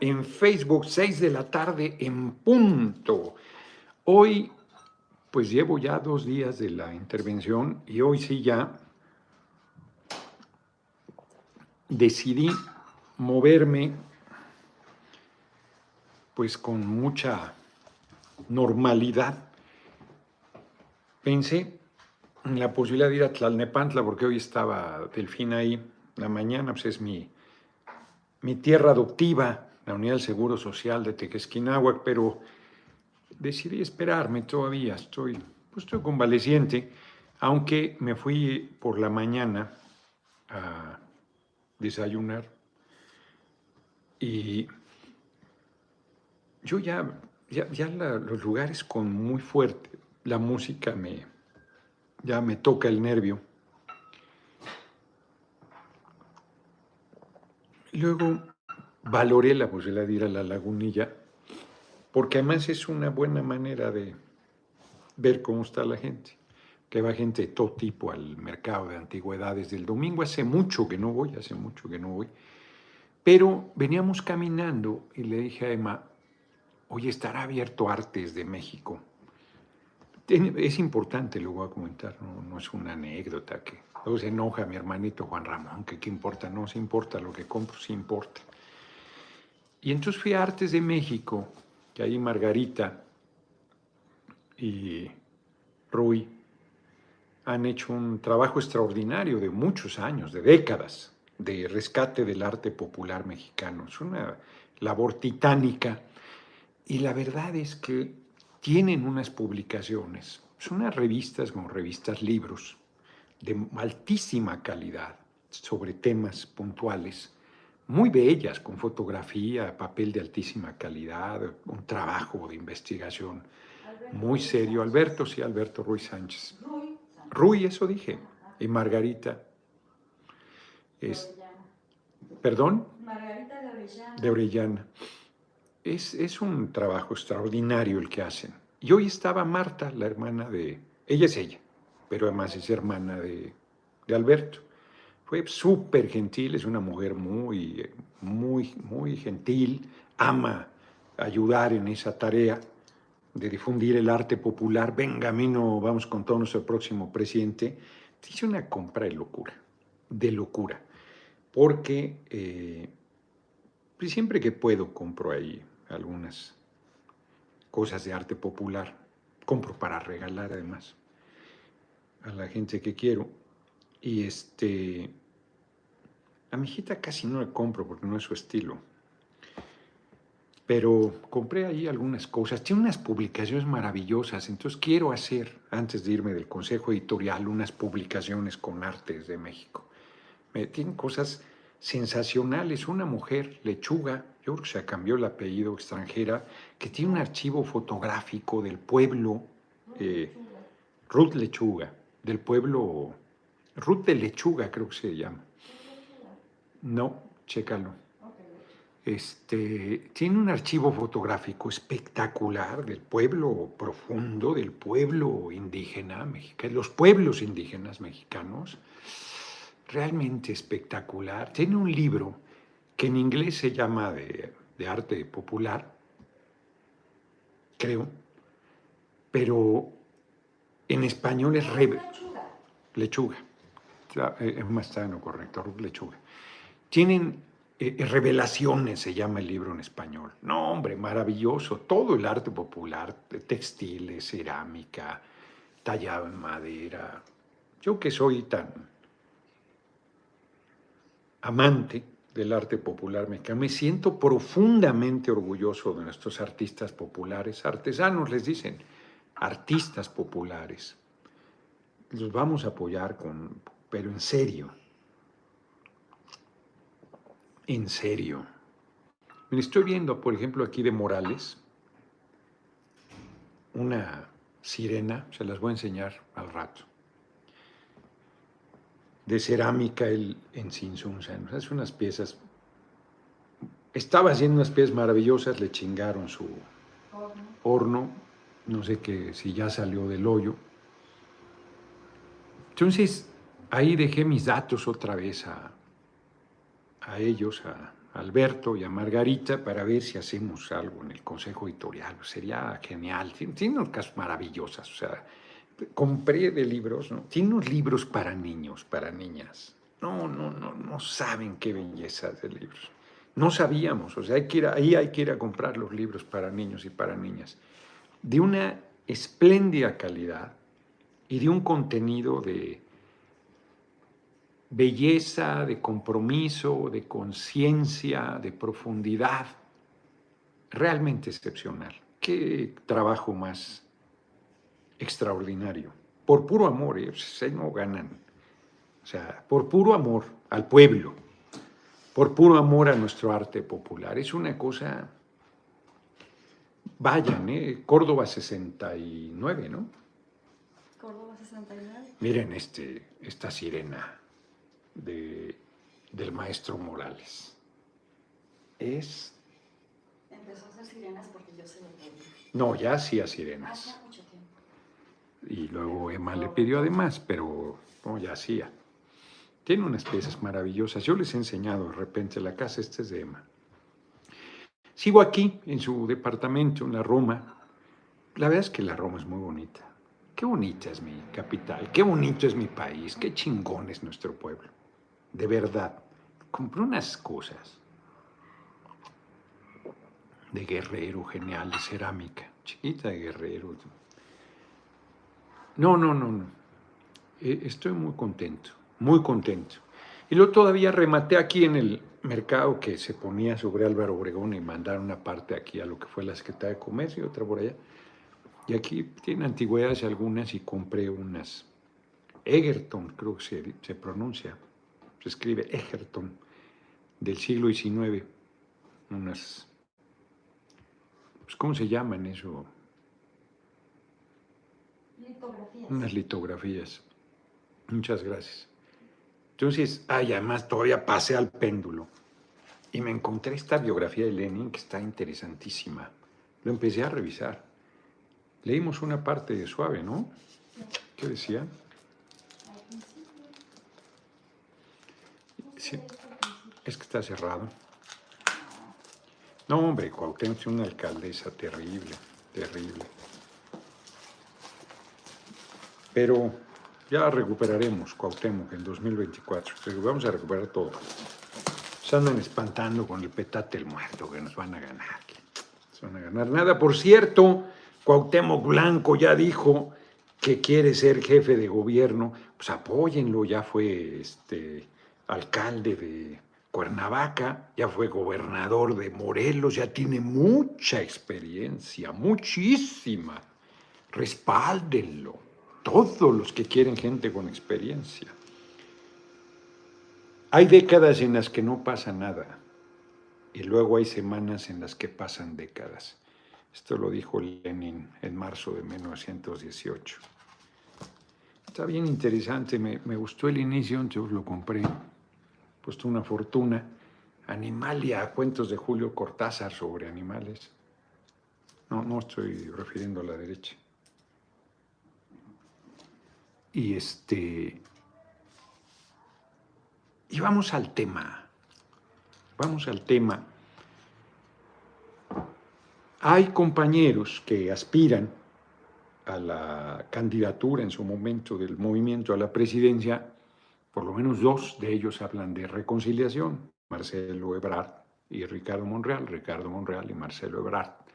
En Facebook, 6 de la tarde en punto. Hoy, pues llevo ya dos días de la intervención y hoy sí ya decidí moverme pues con mucha normalidad. Pensé en la posibilidad de ir a Tlalnepantla porque hoy estaba Delfín ahí, la mañana pues es mi mi tierra adoptiva, la Unidad del Seguro Social de Tequesquinahuac, pero decidí esperarme todavía, estoy, pues estoy convaleciente, aunque me fui por la mañana a desayunar y yo ya, ya, los lugares con muy fuerte, la música me, ya me toca el nervio Luego valoré la posibilidad de ir a la lagunilla, porque además es una buena manera de ver cómo está la gente. Que va gente de todo tipo al mercado de antigüedades del domingo. Hace mucho que no voy, hace mucho que no voy. Pero veníamos caminando y le dije a Emma, oye, estará abierto Artes de México. Es importante, lo voy a comentar, no, es una anécdota que Luego se enoja mi hermanito Juan Ramón, que qué importa, no se importa, lo que compro sí importa. Y entonces fui a Artes de México, que ahí Margarita y Rui han hecho un trabajo extraordinario de muchos años, de décadas, de rescate del arte popular mexicano. Es una labor titánica. Y la verdad es que tienen unas publicaciones, son unas revistas como revistas libros, de altísima calidad sobre temas puntuales, muy bellas, con fotografía, papel de altísima calidad, un trabajo de investigación muy serio. Alberto, sí, Alberto Ruiz Sánchez. Rui, eso dije. Y Margarita. Es, ¿Perdón? Margarita de Orellana. De Orellana. Es, un trabajo extraordinario el que hacen. Y hoy estaba Marta, la hermana de... Ella es ella pero además es hermana de, Alberto. Fue súper gentil, es una mujer muy, muy, muy gentil, ama ayudar en esa tarea de difundir el arte popular. Venga, a mí no vamos con todo nuestro próximo presidente. Hice una compra de locura, de locura, porque eh, pues siempre que puedo compro ahí algunas cosas de arte popular. Compro para regalar además a la gente que quiero. Y este, a mi hijita casi no le compro porque no es su estilo. Pero compré ahí algunas cosas. Tiene unas publicaciones maravillosas. Entonces quiero hacer, antes de irme del consejo editorial, unas publicaciones con artes de México. Me, tienen cosas sensacionales. Una mujer, lechuga, yo creo que se cambió el apellido extranjera, que tiene un archivo fotográfico del pueblo, eh, Ruth Lechuga, del pueblo, Ruth de Lechuga creo que se llama. No, chécalo. Este, tiene un archivo fotográfico espectacular del pueblo profundo, del pueblo indígena mexicano, los pueblos indígenas mexicanos, realmente espectacular. Tiene un libro que en inglés se llama de, de arte popular, creo, pero en español es re... lechuga. Eh, es más sano, correcto, lechuga. Tienen eh, eh, revelaciones, se llama el libro en español. No, hombre, maravilloso. Todo el arte popular, textiles, cerámica, tallado en madera. Yo que soy tan amante del arte popular mexicano, me siento profundamente orgulloso de nuestros artistas populares, artesanos les dicen, artistas populares. Los vamos a apoyar con, pero en serio. En serio. Me estoy viendo, por ejemplo, aquí de Morales, una sirena, se las voy a enseñar al rato, de cerámica el, en Sinsunzan. Hace unas piezas, estaba haciendo unas piezas maravillosas, le chingaron su horno no sé qué, si ya salió del hoyo. Entonces, ahí dejé mis datos otra vez a, a ellos, a, Alberto y a Margarita para ver si hacemos algo en el consejo editorial. Sería genial. Tiene, unos casos maravillosas. O sea, compré de libros, ¿no? Tiene unos libros para niños, para niñas. No, no, no, no saben qué belleza de libros. No sabíamos, o sea, hay ahí hay que ir a comprar los libros para niños y para niñas. De una espléndida calidad y de un contenido de, belleza, de compromiso, de conciencia, de profundidad, realmente excepcional. Qué trabajo más extraordinario. Por puro amor, ¿eh? se no ganan. O sea, por puro amor al pueblo, por puro amor a nuestro arte popular. Es una cosa, vayan, ¿eh? Córdoba 69, ¿no? Córdoba 69. Miren este, esta sirena de, del maestro Morales. Es... Empezó a hacer sirenas porque yo se lo pedí. No, ya hacía sirenas. Y luego Emma le pidió además, pero no, ya hacía. Tiene unas piezas maravillosas. Yo les he enseñado de repente la casa, esta es de Emma. Sigo aquí, en su departamento, en la Roma. La verdad es que la Roma es muy bonita. Qué bonita es mi capital, qué bonito es mi país, qué chingón es nuestro pueblo de verdad. Compré unas cosas de guerrero genial, de cerámica, chiquita de guerrero. No, no, no, no. Eh, estoy muy contento, muy contento. Y luego todavía rematé aquí en el mercado que se ponía sobre Álvaro Obregón y mandaron una parte aquí a lo que fue la Secretaría de Comercio y otra por allá. Y aquí tiene antigüedades algunas y compré unas. Egerton, creo que se, se pronuncia se escribe Egerton, del siglo XIX, unas, pues, ¿cómo se llaman eso? Litografías. Unas litografías. Muchas gracias. Entonces, ay, además todavía pasé al péndulo y me encontré esta biografía de Lenin que está interesantísima. Lo empecé a revisar. Leímos una parte de suave, ¿no? ¿Qué decía? Sí, es que está cerrado. No, hombre, Cuauhtémoc es una alcaldesa terrible, terrible. Pero ya recuperaremos Cuauhtémoc en 2024. Vamos a recuperar todo. Se andan espantando con el petate el muerto, que nos van a ganar. Nos van a ganar nada. Por cierto, Cuauhtémoc Blanco ya dijo que quiere ser jefe de gobierno. Pues apóyenlo, ya fue este alcalde de Cuernavaca, ya fue gobernador de Morelos, ya tiene mucha experiencia, muchísima. Respáldenlo, todos los que quieren gente con experiencia. Hay décadas en las que no pasa nada y luego hay semanas en las que pasan décadas. Esto lo dijo Lenin en marzo de 1918. Está bien interesante, me, gustó el inicio, entonces lo compré puesto una fortuna. Animalia, cuentos de Julio Cortázar sobre animales. No, no estoy refiriendo a la derecha. Y este. Y vamos al tema. Vamos al tema. Hay compañeros que aspiran a la candidatura en su momento del movimiento a la presidencia por lo menos dos de ellos hablan de reconciliación, Marcelo Ebrard y Ricardo Monreal, Ricardo Monreal y Marcelo Ebrard.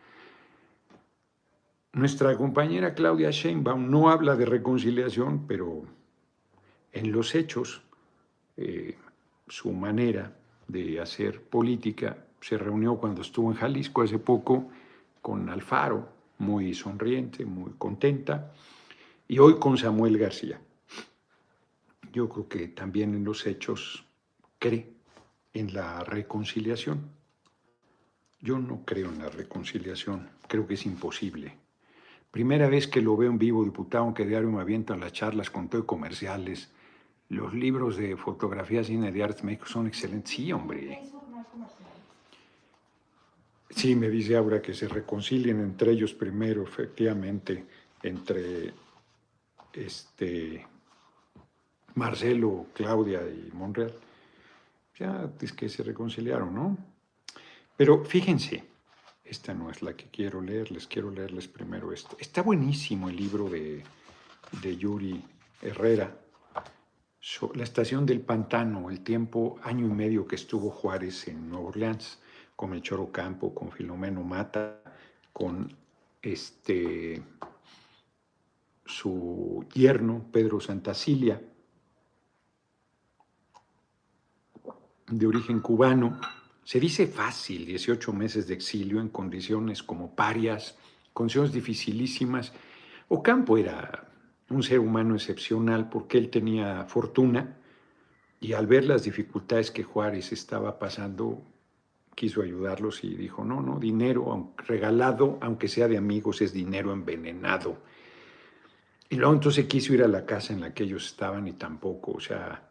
Nuestra compañera Claudia Sheinbaum no habla de reconciliación, pero en los hechos eh, su manera de hacer política se reunió cuando estuvo en Jalisco hace poco con Alfaro, muy sonriente, muy contenta, y hoy con Samuel García yo creo que también en los hechos cree en la reconciliación. Yo no creo en la reconciliación, creo que es imposible. Primera vez que lo veo en vivo, diputado, aunque diario me avientan las charlas con todo comerciales. Los libros de fotografía, cine de arte México son excelentes. Sí, hombre. Sí, me dice Aura que se reconcilien entre ellos primero, efectivamente, entre este Marcelo, Claudia y Monreal, ya es que se reconciliaron, ¿no? Pero fíjense, esta no es la que quiero leer, les quiero leerles primero esto. Está buenísimo el libro de, de Yuri Herrera, la estación del pantano, el tiempo, año y medio que estuvo Juárez en Nueva Orleans, con el Choro Campo, con Filomeno Mata, con este su yerno Pedro Santacilia, de origen cubano. Se dice fácil, 18 meses de exilio en condiciones como parias, condiciones dificilísimas. Ocampo era un ser humano excepcional porque él tenía fortuna y al ver las dificultades que Juárez estaba pasando, quiso ayudarlos y dijo, no, no, dinero regalado, aunque sea de amigos, es dinero envenenado. Y luego entonces quiso ir a la casa en la que ellos estaban y tampoco, o sea,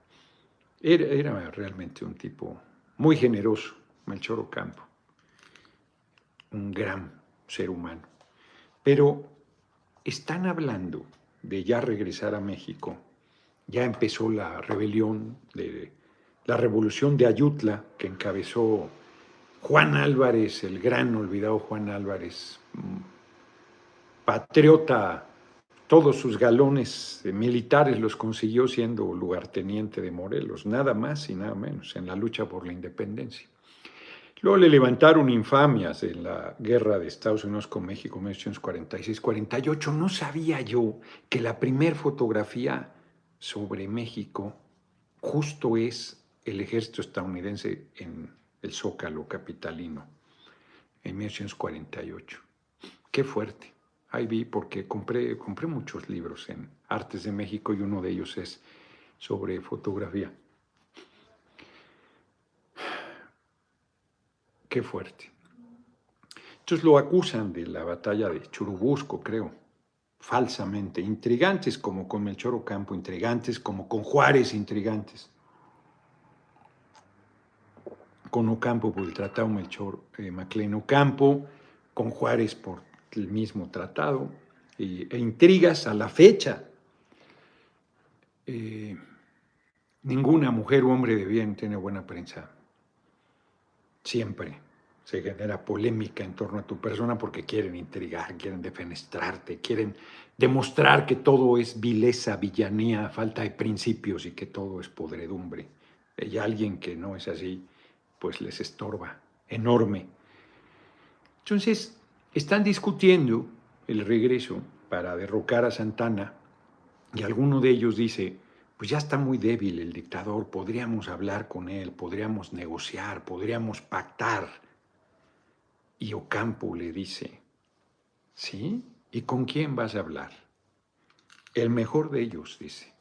era, era realmente un tipo muy generoso, Melchor Ocampo, un gran ser humano. Pero están hablando de ya regresar a México, ya empezó la rebelión, de, la revolución de Ayutla que encabezó Juan Álvarez, el gran olvidado Juan Álvarez, patriota, todos sus galones militares los consiguió siendo lugarteniente de Morelos, nada más y nada menos, en la lucha por la independencia. Luego le levantaron infamias en la guerra de Estados Unidos con México en 1946-48. No sabía yo que la primera fotografía sobre México justo es el ejército estadounidense en el Zócalo capitalino en 1948. Qué fuerte. Ahí vi porque compré, compré muchos libros en Artes de México y uno de ellos es sobre fotografía. Qué fuerte. Entonces lo acusan de la batalla de Churubusco, creo, falsamente. Intrigantes como con Melchor Ocampo, intrigantes como con Juárez, intrigantes. Con Ocampo por el tratado Melchor eh, Maclean Ocampo, con Juárez por el mismo tratado, e intrigas a la fecha. Eh, ninguna mujer o hombre de bien tiene buena prensa Siempre se genera polémica en torno a tu persona porque quieren intrigar, quieren defenestrarte, quieren demostrar que todo es vileza, villanía, falta de principios y que todo es podredumbre. Y alguien que no es así, pues les estorba enorme. Entonces, están discutiendo el regreso para derrocar a Santana y alguno de ellos dice, pues ya está muy débil el dictador, podríamos hablar con él, podríamos negociar, podríamos pactar. Y Ocampo le dice, ¿sí? ¿Y con quién vas a hablar? El mejor de ellos, dice,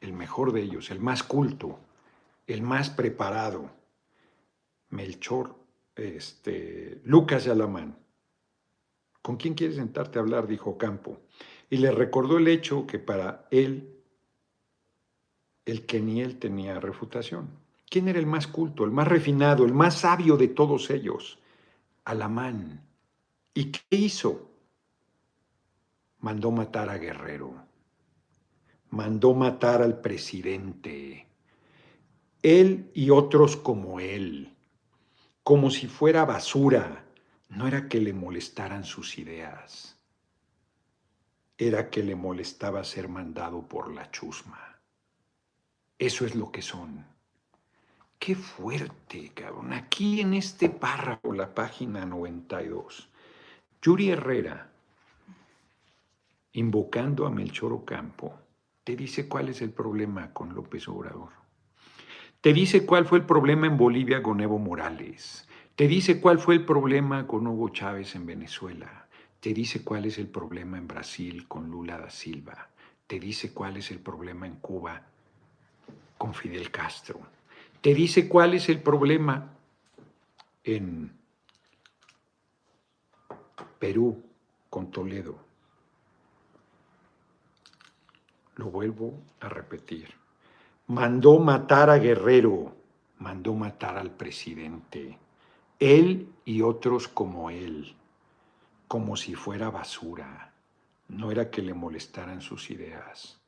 el mejor de ellos, el más culto, el más preparado, Melchor, este, Lucas Alamán. ¿Con quién quieres sentarte a hablar? dijo Ocampo. Y le recordó el hecho que para él el que ni él tenía refutación. ¿Quién era el más culto, el más refinado, el más sabio de todos ellos? Alamán. ¿Y qué hizo? Mandó matar a Guerrero. Mandó matar al presidente. Él y otros como él. Como si fuera basura. No era que le molestaran sus ideas. Era que le molestaba ser mandado por la chusma. Eso es lo que son. Qué fuerte, cabrón. Aquí en este párrafo, la página 92, Yuri Herrera, invocando a Melchor Ocampo, te dice cuál es el problema con López Obrador. Te dice cuál fue el problema en Bolivia con Evo Morales. Te dice cuál fue el problema con Hugo Chávez en Venezuela. Te dice cuál es el problema en Brasil con Lula da Silva. Te dice cuál es el problema en Cuba con Fidel Castro. Te dice cuál es el problema en Perú con Toledo. Lo vuelvo a repetir. Mandó matar a Guerrero, mandó matar al presidente, él y otros como él, como si fuera basura. No era que le molestaran sus ideas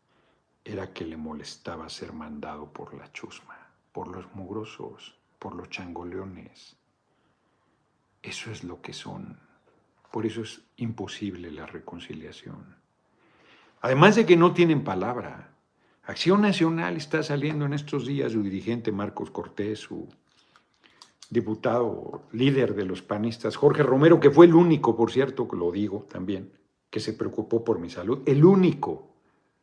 era que le molestaba ser mandado por la chusma, por los mugrosos, por los changoleones. Eso es lo que son. Por eso es imposible la reconciliación. Además de que no tienen palabra. Acción Nacional está saliendo en estos días su dirigente Marcos Cortés, su diputado líder de los panistas, Jorge Romero, que fue el único, por cierto, lo digo también, que se preocupó por mi salud, el único,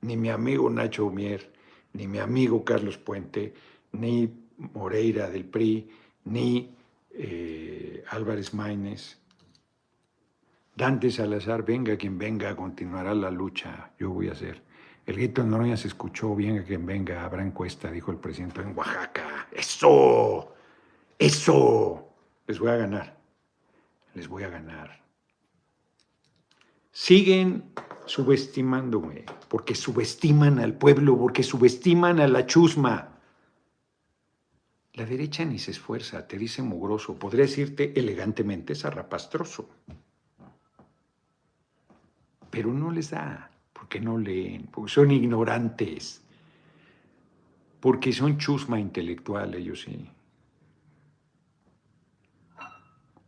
ni mi amigo Nacho Mier, ni mi amigo Carlos Puente, ni Moreira del PRI, ni eh, Álvarez Maínez, Dante Salazar, venga quien venga, continuará la lucha, yo voy a hacer. El grito de Noroña se escuchó, venga quien venga, habrá encuesta, dijo el presidente en Oaxaca. ¡Eso! Eso, les voy a ganar, les voy a ganar. Siguen subestimándome, porque subestiman al pueblo, porque subestiman a la chusma. La derecha ni se esfuerza, te dice mugroso, podría decirte elegantemente zarrapastroso. Pero no les da, porque no leen, porque son ignorantes, porque son chusma intelectual, ellos sí.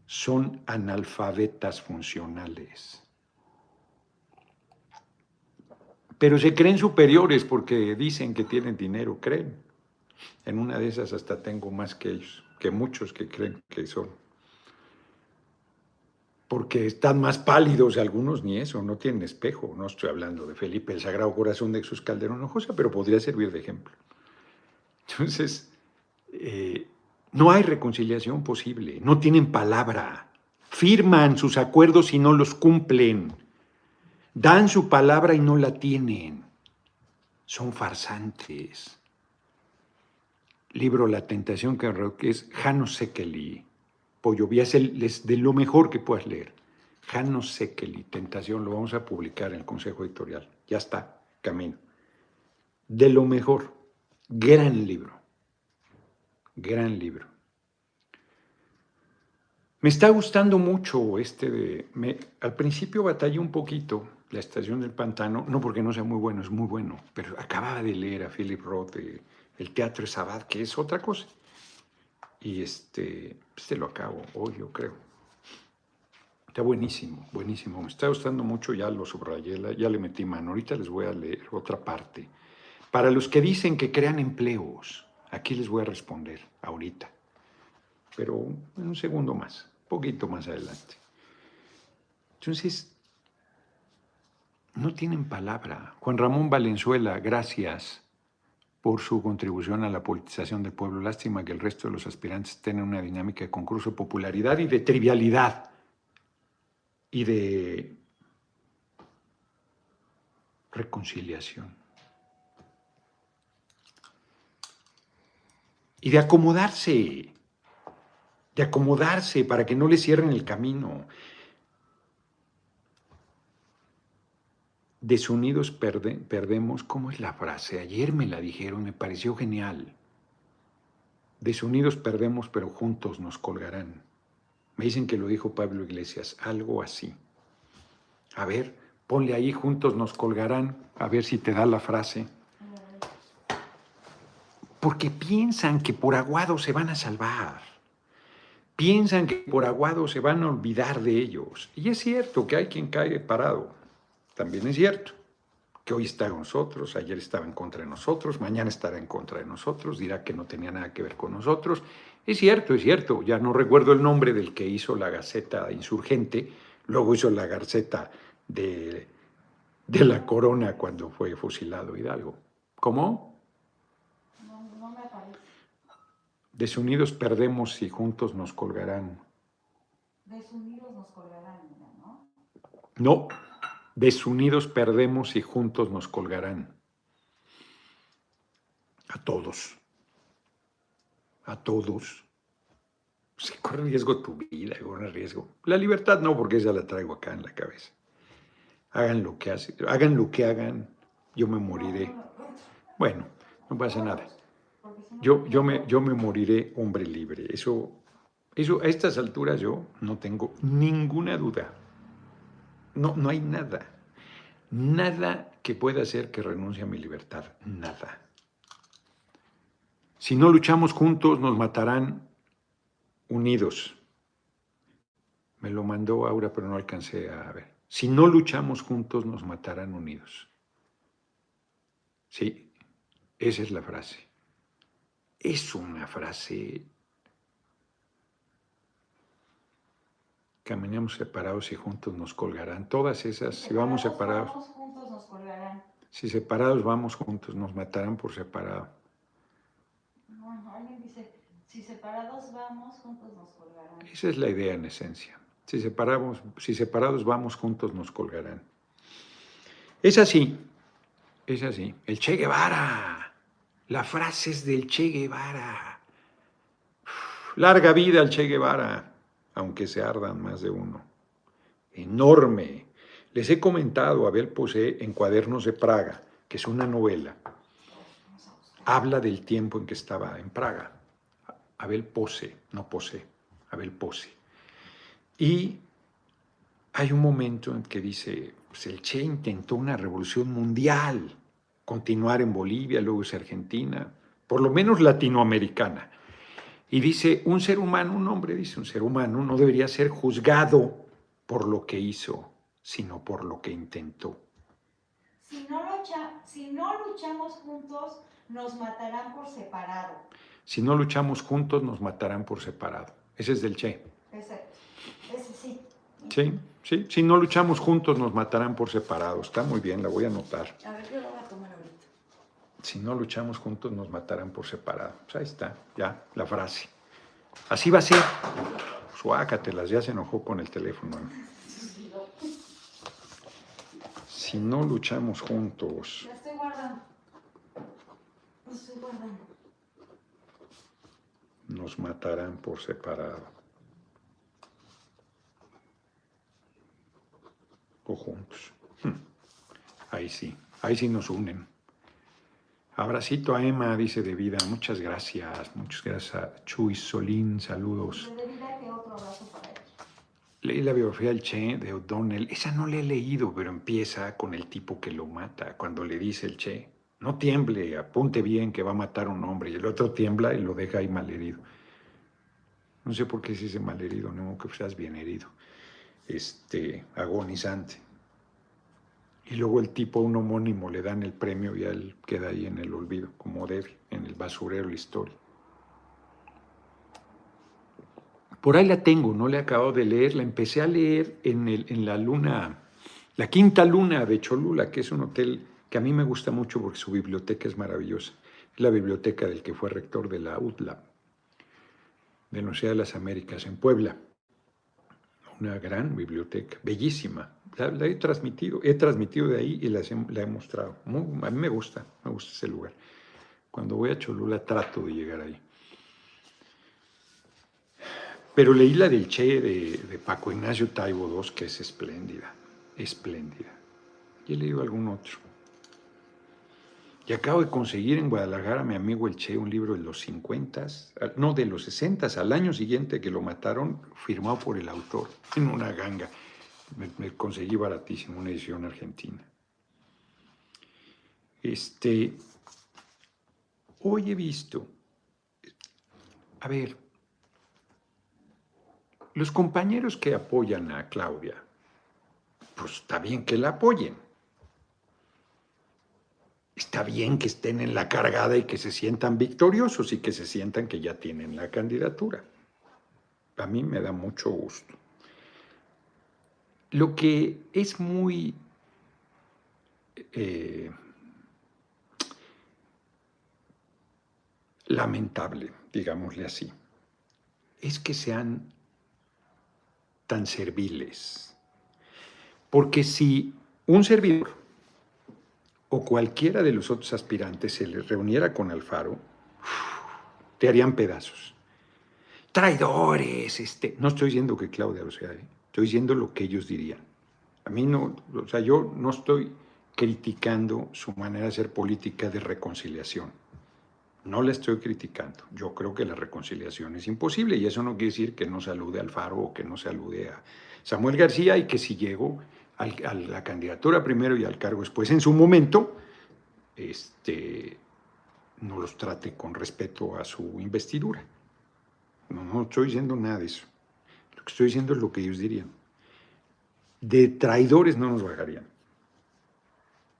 son analfabetas funcionales. Pero se creen superiores porque dicen que tienen dinero, creen. En una de esas hasta tengo más que ellos, que muchos que creen que son. Porque están más pálidos algunos, ni eso, no tienen espejo. No estoy hablando de Felipe, el Sagrado Corazón de Jesús Calderón José, pero podría servir de ejemplo. Entonces, eh, no hay reconciliación posible, no tienen palabra, firman sus acuerdos y no los cumplen, dan su palabra y no la tienen, son farsantes. Libro La Tentación que es Jano Sekeli, Pollo es, es de lo mejor que puedas leer. Jano Sekeli, Tentación, lo vamos a publicar en el Consejo Editorial, ya está, camino. De lo mejor, gran libro. Gran libro. Me está gustando mucho este de... Al principio batallé un poquito La Estación del Pantano, no porque no sea muy bueno, es muy bueno, pero acababa de leer a Philip Roth El Teatro de Sabat, que es otra cosa. Y este, este lo acabo hoy, yo creo. Está buenísimo, buenísimo. Me está gustando mucho, ya lo subrayé, ya le metí mano. Ahorita les voy a leer otra parte. Para los que dicen que crean empleos, Aquí les voy a responder ahorita, pero un segundo más, poquito más adelante. Entonces, no tienen palabra. Juan Ramón Valenzuela, gracias por su contribución a la politización del pueblo. Lástima que el resto de los aspirantes tengan una dinámica de concurso popularidad y de trivialidad y de reconciliación. y de acomodarse, de acomodarse para que no le cierren el camino. Desunidos perdemos, ¿cómo es la frase? Ayer me la dijeron, me pareció genial. Desunidos perdemos, pero juntos nos colgarán. Me dicen que lo dijo Pablo Iglesias, algo así. A ver, ponle ahí, juntos nos colgarán, a ver si te da la frase porque piensan que por aguado se van a salvar. Piensan que por aguado se van a olvidar de ellos. Y es cierto que hay quien cae parado. También es cierto que hoy está con nosotros, ayer estaba en contra de nosotros, mañana estará en contra de nosotros, dirá que no tenía nada que ver con nosotros. Es cierto, es cierto. Ya no recuerdo el nombre del que hizo la Gaceta Insurgente, luego hizo la Gaceta de, de la Corona cuando fue fusilado Hidalgo. ¿Cómo? Desunidos perdemos y juntos nos colgarán. Desunidos nos colgarán, ¿no? No, desunidos perdemos y juntos nos colgarán. A todos. A todos. Se corre riesgo tu vida, corre riesgo. La libertad no, porque esa la traigo acá en la cabeza. Hagan lo que hacen, hagan lo que hagan, yo me moriré. Bueno, no pasa nada. Yo, yo, me, yo me moriré hombre libre. Eso, eso, a estas alturas yo no tengo ninguna duda. No, no hay nada. Nada que pueda hacer que renuncie a mi libertad. Nada. Si no luchamos juntos, nos matarán unidos. Me lo mandó Aura, pero no alcancé a ver. Si no luchamos juntos, nos matarán unidos. Sí, esa es la frase. Es una frase. Caminamos separados y juntos nos colgarán. Todas esas, si vamos separados. Vamos juntos nos colgarán. Si separados vamos juntos, nos matarán por separado. Alguien dice, si separados vamos, juntos nos colgarán. Esa es la idea en esencia. Si, separamos, si separados vamos juntos, nos colgarán. Es así, es así. El Che Guevara. La frase es del Che Guevara. larga vida al Che Guevara, aunque se ardan más de uno. Enorme. Les he comentado, Abel Posé, en Cuadernos de Praga, que es una novela. Habla del tiempo en que estaba en Praga. Abel Pose, no Posé, Abel Pose. Y hay un momento en que dice, pues el Che intentó una revolución mundial, continuar en Bolivia, luego es Argentina, por lo menos latinoamericana. Y dice, un ser humano, un hombre dice, un ser humano no debería ser juzgado por lo que hizo, sino por lo que intentó. Si no, lucha, si no luchamos juntos, nos matarán por separado. Si no luchamos juntos, nos matarán por separado. Ese es del Che. Ese, ese sí. Sí, sí. Si no luchamos juntos, nos matarán por separado. Está muy bien, la voy a anotar. A ver, yo lo voy a tomar ahorita. Si no luchamos juntos, nos matarán por separado. Pues ahí está, ya, la frase. Así va a ser. Suácatelas, ya se enojó con el teléfono. Si no luchamos juntos, La estoy guardando. La estoy guardando. nos matarán por separado. O juntos. Hmm. Ahí sí, ahí sí nos unen. Abracito a Emma, dice de vida. Muchas gracias, muchas gracias a Chuy Solín, saludos. Leí la biografía del Che de O'Donnell. Esa no la he leído, pero empieza con el tipo que lo mata, cuando le dice el Che, no tiemble, apunte bien que va a matar a un hombre. Y el otro tiembla y lo deja ahí malherido. No sé por qué se dice malherido, no que seas bien herido. Este, agonizante. Y luego el tipo, un homónimo, le dan el premio y a él queda ahí en el olvido, como debe, en el basurero la historia. Por ahí la tengo, no la he acabado de leer, la empecé a leer en, el, en la luna, la quinta luna de Cholula, que es un hotel que a mí me gusta mucho porque su biblioteca es maravillosa. Es la biblioteca del que fue rector de la UTLA, de la Universidad de las Américas, en Puebla. Una gran biblioteca, bellísima. La, he transmitido, he transmitido de ahí y la he mostrado. Muy- a mí me gusta, me gusta ese lugar. Cuando voy a Cholula trato de llegar ahí. Pero leí la del Che de, de Paco Ignacio Taibo II, que es espléndida, espléndida. Y he leído algún otro. Y acabo de conseguir en Guadalajara, mi amigo el Che, un libro de los 50, no, de los 60, al año siguiente que lo mataron, firmado por el autor, en una ganga. Me, conseguí baratísimo, una edición argentina. Este, hoy he visto, a ver, los compañeros que apoyan a Claudia, pues está bien que la apoyen. Está bien que estén en la cargada y que se sientan victoriosos y que se sientan que ya tienen la candidatura. A mí me da mucho gusto. Lo que es muy eh, lamentable, digámosle así, es que sean tan serviles. Porque si un servidor o cualquiera de los otros aspirantes se le reuniera con Alfaro, te harían pedazos. Traidores, este. No estoy diciendo que Claudia lo sea, ¿eh? Estoy diciendo lo que ellos dirían. A mí no, o sea, yo no estoy criticando su manera de hacer política de reconciliación. No la estoy criticando. Yo creo que la reconciliación es imposible y eso no quiere decir que no salude a Alfaro o que no salude a Samuel García y que si llego al, a la candidatura primero y al cargo después, en su momento, este, no los trate con respeto a su investidura. No, no estoy diciendo nada de eso. Estoy diciendo lo que ellos dirían. De traidores no nos bajarían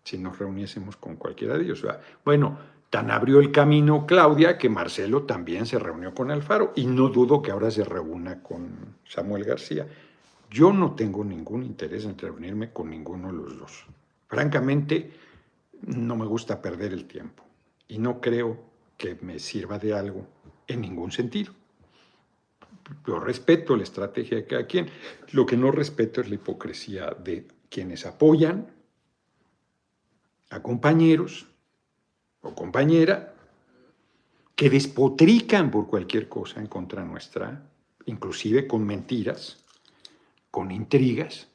si nos reuniésemos con cualquiera de ellos. Bueno, tan abrió el camino Claudia que Marcelo también se reunió con Alfaro y no dudo que ahora se reúna con Samuel García. Yo no tengo ningún interés en reunirme con ninguno de los dos. Francamente, no me gusta perder el tiempo y no creo que me sirva de algo en ningún sentido. Yo respeto la estrategia de cada quien. Lo que no respeto es la hipocresía de quienes apoyan a compañeros o compañera que despotrican por cualquier cosa en contra nuestra, inclusive con mentiras, con intrigas.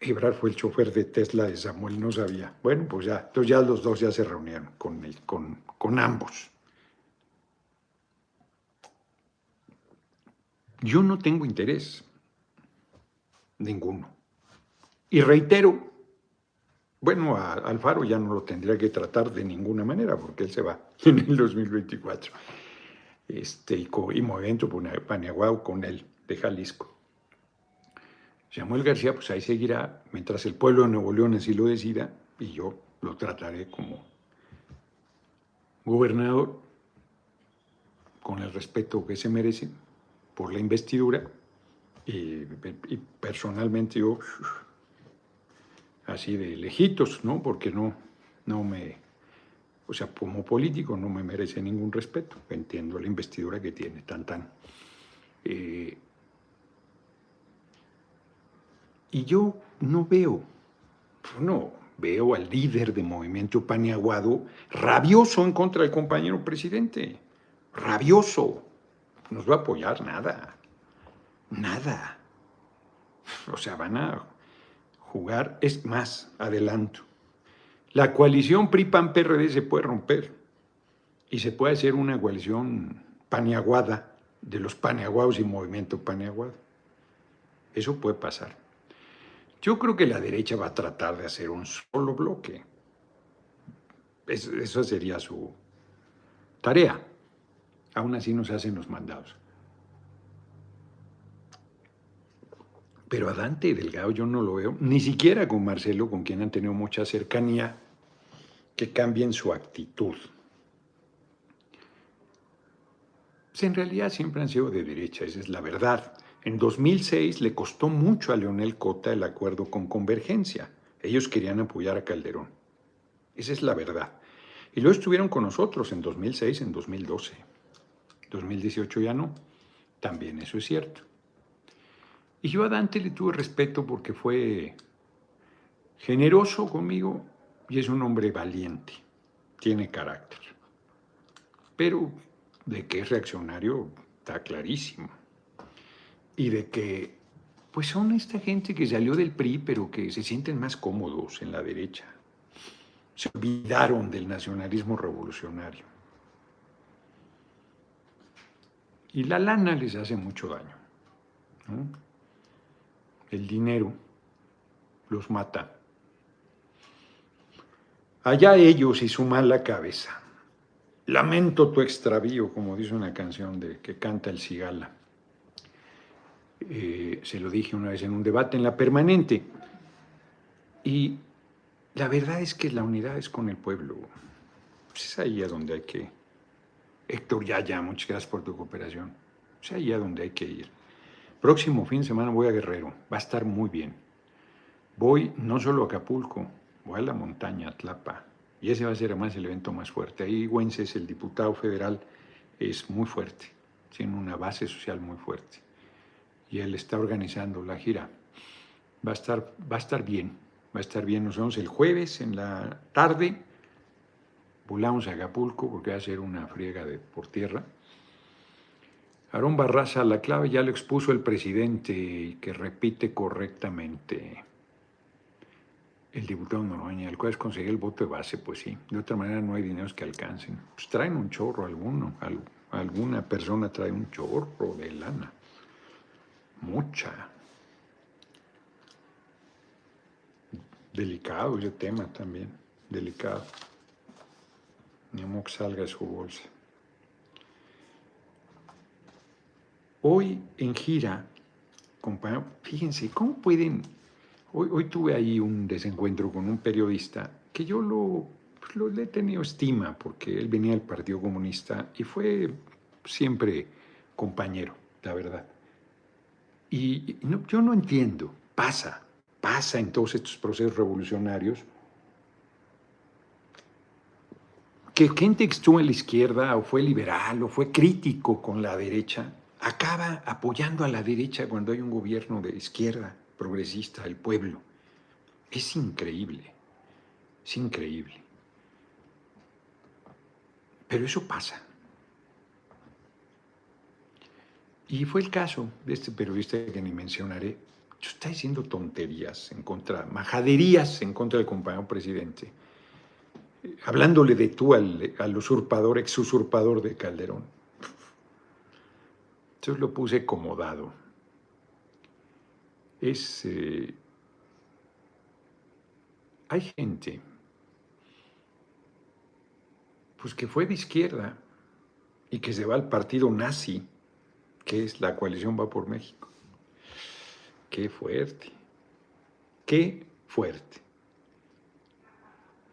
Ebrard fue el chofer de Tesla de Samuel, no sabía. Bueno, pues ya, entonces ya los dos ya se reunieron con, con, con ambos. Yo no tengo interés, ninguno. Y reitero, bueno, a Alfaro ya no lo tendría que tratar de ninguna manera porque él se va en el 2024. Este, y, y Movimiento Paniaguao con él, de Jalisco. Samuel García, pues ahí seguirá mientras el pueblo de Nuevo León así lo decida y yo lo trataré como gobernador con el respeto que se merece por la investidura y, personalmente yo así de lejitos, ¿no? Porque no, no me, o sea, como político no me merece ningún respeto. Entiendo la investidura que tiene, tan tan. Eh, y yo no veo, no veo al líder de Movimiento Paniaguado rabioso en contra del compañero presidente, rabioso nos va a apoyar nada. Nada. O sea, van a jugar, es más, adelanto. La coalición PRI-PAN-PRD se puede romper y se puede hacer una coalición paneaguada de los paneaguados y movimiento paneaguado. Eso puede pasar. Yo creo que la derecha va a tratar de hacer un solo bloque. Esa sería su tarea aún así nos hacen los mandados. Pero a Dante Delgado yo no lo veo, ni siquiera con Marcelo, con quien han tenido mucha cercanía, que cambien su actitud. Pues en realidad siempre han sido de derecha, esa es la verdad. En 2006 le costó mucho a Leonel Cota el acuerdo con Convergencia. Ellos querían apoyar a Calderón. Esa es la verdad. Y lo estuvieron con nosotros en 2006, en 2012. 2018 ya no. También eso es cierto. Y yo a Dante le tuve respeto porque fue generoso conmigo y es un hombre valiente, tiene carácter. Pero de que es reaccionario está clarísimo. Y de que, pues son esta gente que salió del PRI, pero que se sienten más cómodos en la derecha. Se olvidaron del nacionalismo revolucionario. Y la lana les hace mucho daño. El dinero los mata. Allá ellos y su mala cabeza. Lamento tu extravío, como dice una canción de, que canta el Cigala. Eh, se lo dije una vez en un debate en la permanente. Y la verdad es que la unidad es con el pueblo. Es ahí a donde hay que Héctor Yaya, muchas gracias por tu cooperación. Es ahí a donde hay que ir. Próximo fin de semana voy a Guerrero, va a estar muy bien. Voy no solo a Acapulco, voy a la montaña, a Tlapa, y ese va a ser además el evento más fuerte. Ahí Güences, el diputado federal, es muy fuerte, tiene una base social muy fuerte. Y él está organizando la gira. Va a estar, va a estar bien, va a estar bien. Nos vemos el jueves en la tarde volamos a Acapulco porque va a ser una friega por tierra. Aarón Barraza, la clave ya lo expuso el presidente que repite correctamente el diputado Noroña, el cual es conseguir el voto de base, pues sí, de otra manera no hay dineros que alcancen. Pues traen un chorro alguno, alguna persona trae un chorro de lana, mucha. Delicado ese tema también, delicado ni modo que salga de su bolsa. hoy en gira, fíjense, ¿cómo pueden? Hoy, tuve ahí un desencuentro con un periodista que yo pues, lo, le he tenido estima porque él venía del Partido Comunista y fue siempre compañero, la verdad. Y yo no entiendo, pasa, pasa en todos estos procesos revolucionarios, que gente que estuvo en la izquierda o fue liberal o fue crítico con la derecha, acaba apoyando a la derecha cuando hay un gobierno de izquierda progresista del pueblo. Es increíble, es increíble. Pero eso pasa. Y fue el caso de este periodista que ni mencionaré. Está diciendo tonterías en contra, majaderías en contra del compañero presidente, hablándole de tú al, usurpador, ex usurpador de Calderón. Entonces lo puse acomodado. Es. Eh, hay gente, pues que fue de izquierda y que se va al partido nazi que es la coalición Va por México. Qué fuerte, qué fuerte.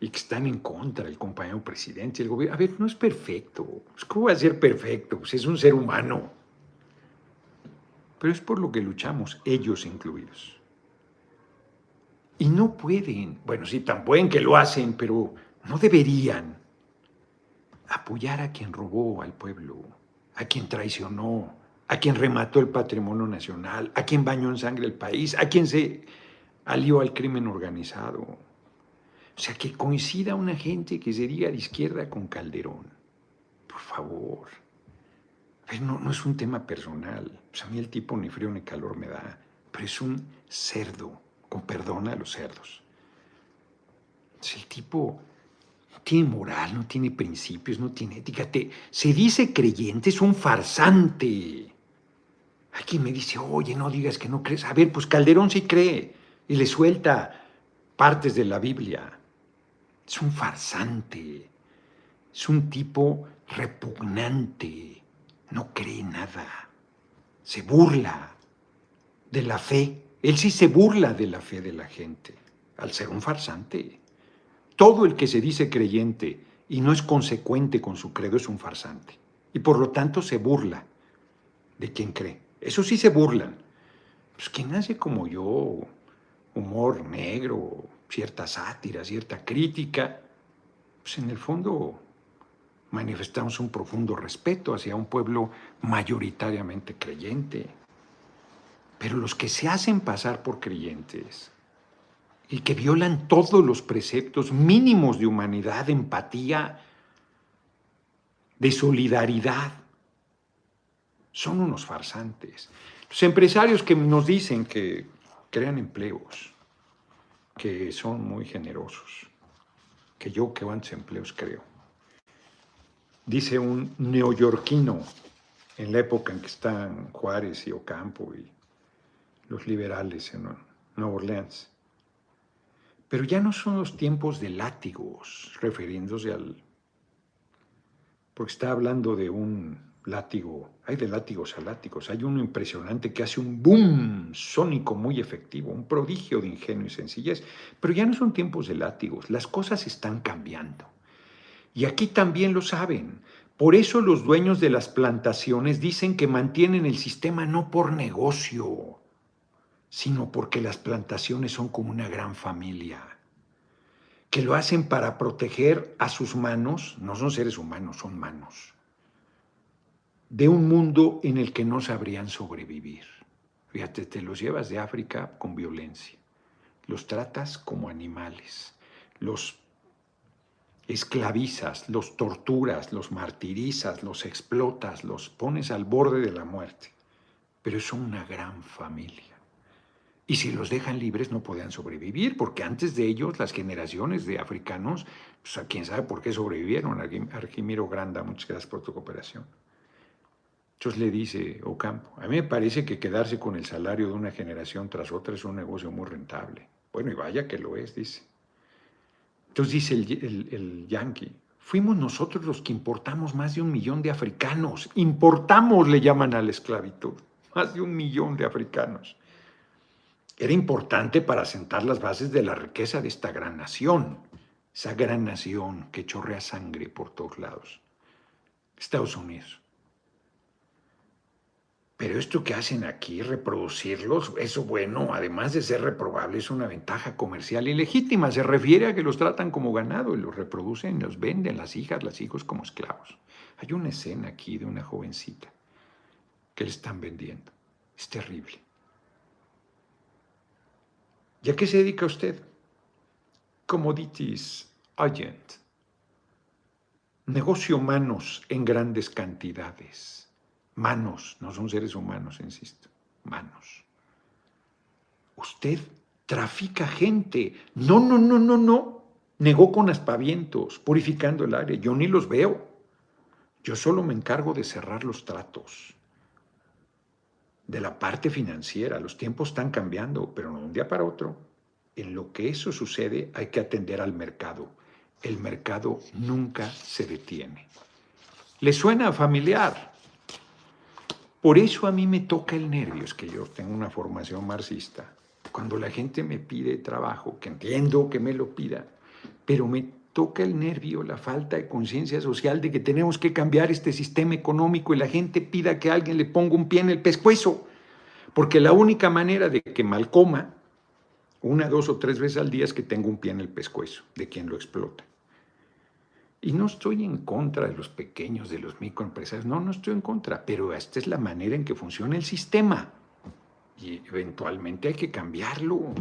Y que están en contra el compañero presidente, el gobierno. A ver, no es perfecto. ¿Cómo va a ser perfecto? Pues es un ser humano. Pero es por lo que luchamos, ellos incluidos. Y no pueden, bueno, sí, tan pueden que lo hacen, pero no deberían apoyar a quien robó al pueblo, a quien traicionó, a quien remató el patrimonio nacional, a quien bañó en sangre el país, a quien se alió al crimen organizado. O sea, que coincida una gente que se diga de izquierda con Calderón. Por favor. No, no es un tema personal. a mí el tipo ni frío ni calor me da. Pero es un cerdo, con perdón a los cerdos. Si el tipo no tiene moral, no tiene principios, no tiene ética. se dice creyente, es un farsante. Quien me dice, oye, no digas que no crees. A ver, pues Calderón sí cree y le suelta partes de la Biblia. Es un farsante, es un tipo repugnante, no cree nada, se burla de la fe. Él sí se burla de la fe de la gente, al ser un farsante. Todo el que se dice creyente y no es consecuente con su credo es un farsante. Y por lo tanto se burla de quien cree. Eso sí se burlan. Pues quien hace como yo, humor negro, cierta sátira, cierta crítica, pues en el fondo manifestamos un profundo respeto hacia un pueblo mayoritariamente creyente. Pero los que se hacen pasar por creyentes y que violan todos los preceptos mínimos de humanidad, de empatía, de solidaridad, son unos farsantes. Los empresarios que nos dicen que crean empleos, que son muy generosos, que yo que antes empleos creo. Dice un neoyorquino en la época en que están Juárez y Ocampo y los liberales en Nueva Orleans. Pero ya no son los tiempos de látigos, refiriéndose al... porque está hablando de un látigo, hay de látigos a látigos, hay uno impresionante que hace un boom sónico muy efectivo, un prodigio de ingenio y sencillez, pero ya no son tiempos de látigos, las cosas están cambiando. Y aquí también lo saben. Por eso los dueños de las plantaciones dicen que mantienen el sistema no por negocio, sino porque las plantaciones son como una gran familia, que lo hacen para proteger a sus manos, no son seres humanos, son manos de un mundo en el que no sabrían sobrevivir. Fíjate, te los llevas de África con violencia, los tratas como animales, los esclavizas, los torturas, los martirizas, los explotas, los pones al borde de la muerte. Pero son una gran familia. Y si los dejan libres no podían sobrevivir, porque antes de ellos las generaciones de africanos, pues quién sabe por qué sobrevivieron. Arquimiro Granda, muchas gracias por tu cooperación. Entonces le dice Ocampo, a mí me parece que quedarse con el salario de una generación tras otra es un negocio muy rentable. Bueno, y vaya que lo es, dice. Entonces dice el, el, yankee, fuimos nosotros los que importamos más de un millón de africanos. Importamos, le llaman a la esclavitud, más de un millón de africanos. Era importante para sentar las bases de la riqueza de esta gran nación, esa gran nación que chorrea sangre por todos lados, Estados Unidos. Pero esto que hacen aquí, reproducirlos, eso bueno, además de ser reprobable, es una ventaja comercial ilegítima. Se refiere a que los tratan como ganado y los reproducen, los venden, las hijas, los hijos como esclavos. Hay una escena aquí de una jovencita que le están vendiendo. Es terrible. ¿Y a qué se dedica usted? Commodities agent. Negocio manos en grandes cantidades Manos, no son seres humanos, insisto, manos. Usted trafica gente. No, no, no, no, no. Negó con aspavientos, purificando el aire. Yo ni los veo. Yo solo me encargo de cerrar los tratos. De la parte financiera, los tiempos están cambiando, pero no de un día para otro. En lo que eso sucede hay que atender al mercado. El mercado nunca se detiene. ¿Le suena familiar? Por eso a mí me toca el nervio, es que yo tengo una formación marxista. Cuando la gente me pide trabajo, que entiendo que me lo pida, pero me toca el nervio la falta de conciencia social de que tenemos que cambiar este sistema económico y la gente pida que alguien le ponga un pie en el pescuezo, porque la única manera de que mal coma una, dos o tres veces al día es que tenga un pie en el pescuezo de quien lo explota. Y no estoy en contra de los pequeños, de los microempresarios, no, no estoy en contra, pero esta es la manera en que funciona el sistema. Y eventualmente hay que cambiarlo,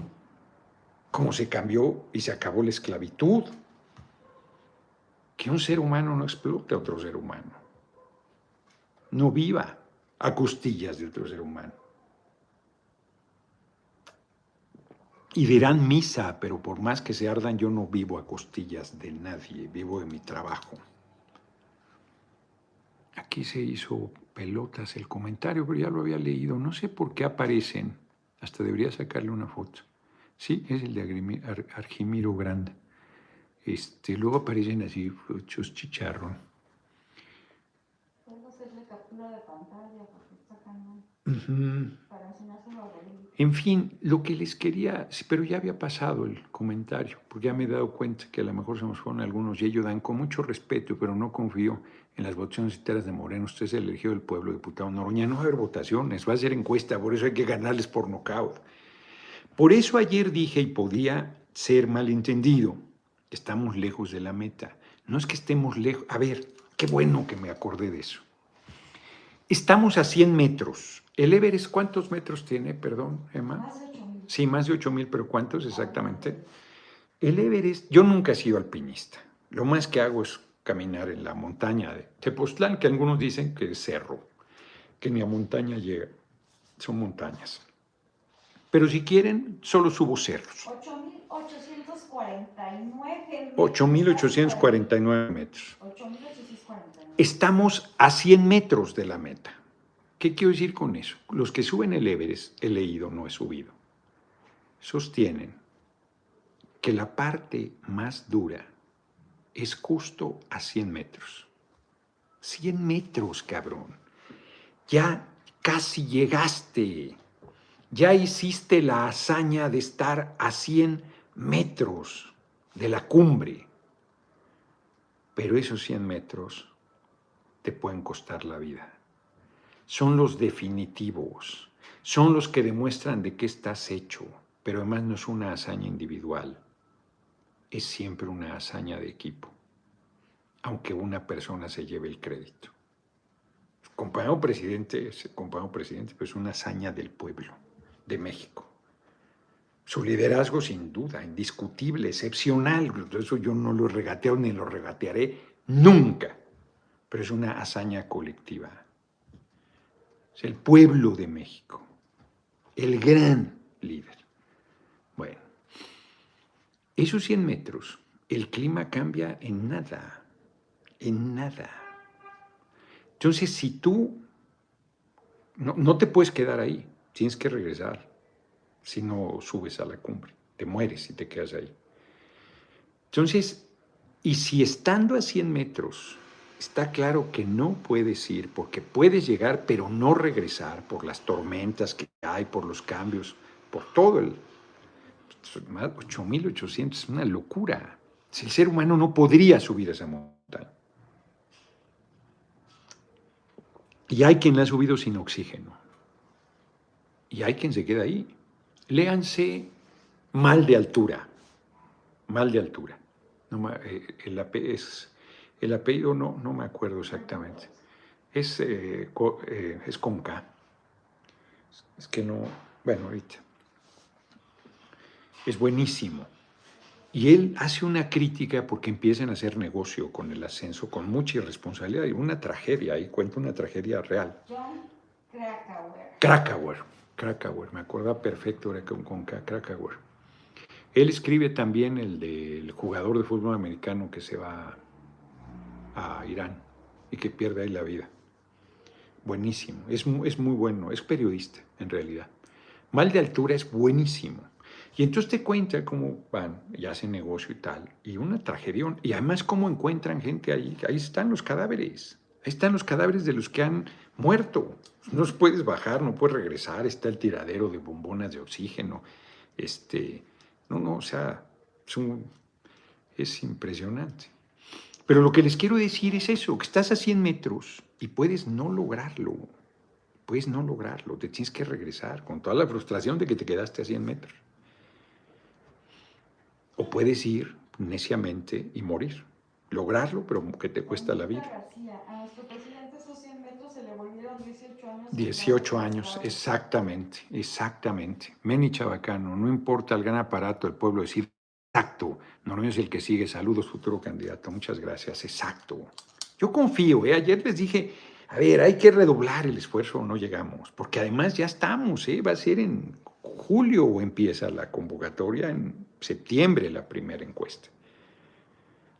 como se cambió y se acabó la esclavitud. Que un ser humano no explote a otro ser humano, no viva a costillas de otro ser humano. Y dirán misa, pero por más que se ardan, yo no vivo a costillas de nadie, vivo de mi trabajo. Aquí se hizo pelotas el comentario, pero ya lo había leído. No sé por qué aparecen. Hasta debería sacarle una foto. Sí, es el de Argimiro Grande. Este, luego aparecen así, muchos chicharrón. Puedo hacerle captura de pantalla porque está en fin, lo que les quería, pero ya había pasado el comentario, porque ya me he dado cuenta que a lo mejor se nos fueron algunos y ellos dan con mucho respeto, pero no confío en las votaciones enteras de Moreno. Usted es el elegido del pueblo, diputado Noroña. No va a haber votaciones, va a ser encuesta, por eso hay que ganarles por nocaut. Por eso ayer dije, y podía ser malentendido, estamos lejos de la meta. No es que estemos lejos. A ver, qué bueno que me acordé de eso. Estamos a 100 metros. ¿El Everest cuántos metros tiene, perdón, Emma? Más de 8 mil. Sí, más de 8 mil, pero ¿cuántos exactamente? El Everest, yo nunca he sido alpinista. Lo más que hago es caminar en la montaña de Tepoztlán, que algunos dicen que es cerro, que ni a montaña llega. Son montañas. Pero si quieren, solo subo cerros. 8.849 8.849 metros. 8.849. Estamos a 100 metros de la meta. ¿Qué quiero decir con eso? Los que suben el Everest, he leído, no he subido, sostienen que la parte más dura es justo a 100 metros. 100 metros, cabrón. Ya casi llegaste. Ya hiciste la hazaña de estar a 100 metros de la cumbre. Pero esos 100 metros te pueden costar la vida. Son los definitivos, son los que demuestran de qué estás hecho, pero además no es una hazaña individual, es siempre una hazaña de equipo, aunque una persona se lleve el crédito. Compañero presidente, compañero presidente, pues es una hazaña del pueblo, de México. Su liderazgo sin duda, indiscutible, excepcional, eso yo no lo regateo ni lo regatearé nunca pero es una hazaña colectiva. Es el pueblo de México, el gran líder. Bueno, esos 100 metros, el clima cambia en nada, en nada. Entonces, si tú no, no te puedes quedar ahí, tienes que regresar si no subes a la cumbre, te mueres si te quedas ahí. Entonces, Y si estando a 100 metros está claro que no puedes ir porque puedes llegar pero no regresar por las tormentas que hay, por los cambios, por todo el... 8.800 es una locura. El ser humano no podría subir esa montaña. Y hay quien la ha subido sin oxígeno. Y hay quien se queda ahí. Léanse mal de altura. Mal de altura. Eh, el, es, el apellido no, no me acuerdo exactamente. Es, eh, eh, es con K. Es que no, bueno, ahorita. Es buenísimo. Y él hace una crítica porque empiezan a hacer negocio con el ascenso, con mucha irresponsabilidad y una tragedia. Ahí cuenta una tragedia real. John Krakauer. Krakauer, Krakauer, me acuerdo perfecto era con, con Krakauer. Él escribe también el del jugador de fútbol americano que se va a Irán y que pierde ahí la vida. Buenísimo, es, es muy bueno, es periodista en realidad. Mal de altura es buenísimo. Y entonces te cuenta cómo van y hacen negocio y tal. Y una tragedia. Y además cómo encuentran gente ahí. Ahí están los cadáveres. Ahí están los cadáveres de los que han muerto. No puedes bajar, no puedes regresar. Está el tiradero de bombonas de oxígeno. Este, no, no, o sea, es, es impresionante. Pero lo que les quiero decir es eso, que estás a 100 metros y puedes no lograrlo. Puedes no lograrlo. Te tienes que regresar con toda la frustración de que te quedaste a 100 metros. O puedes ir neciamente y morir. Lograrlo, pero que te cuesta la vida. a nuestro presidente esos 100 metros se le volvieron 18 años. 18 años, exactamente, exactamente. Meni Chabacano, no importa el gran aparato del pueblo decir exacto. no es el que sigue. Saludos, futuro candidato. Muchas gracias. Exacto. Yo confío. ¿eh? Ayer les dije, a ver, hay que redoblar el esfuerzo o no llegamos. Porque además ya estamos. ¿eh? Va a ser en julio o empieza la convocatoria en septiembre la primera encuesta.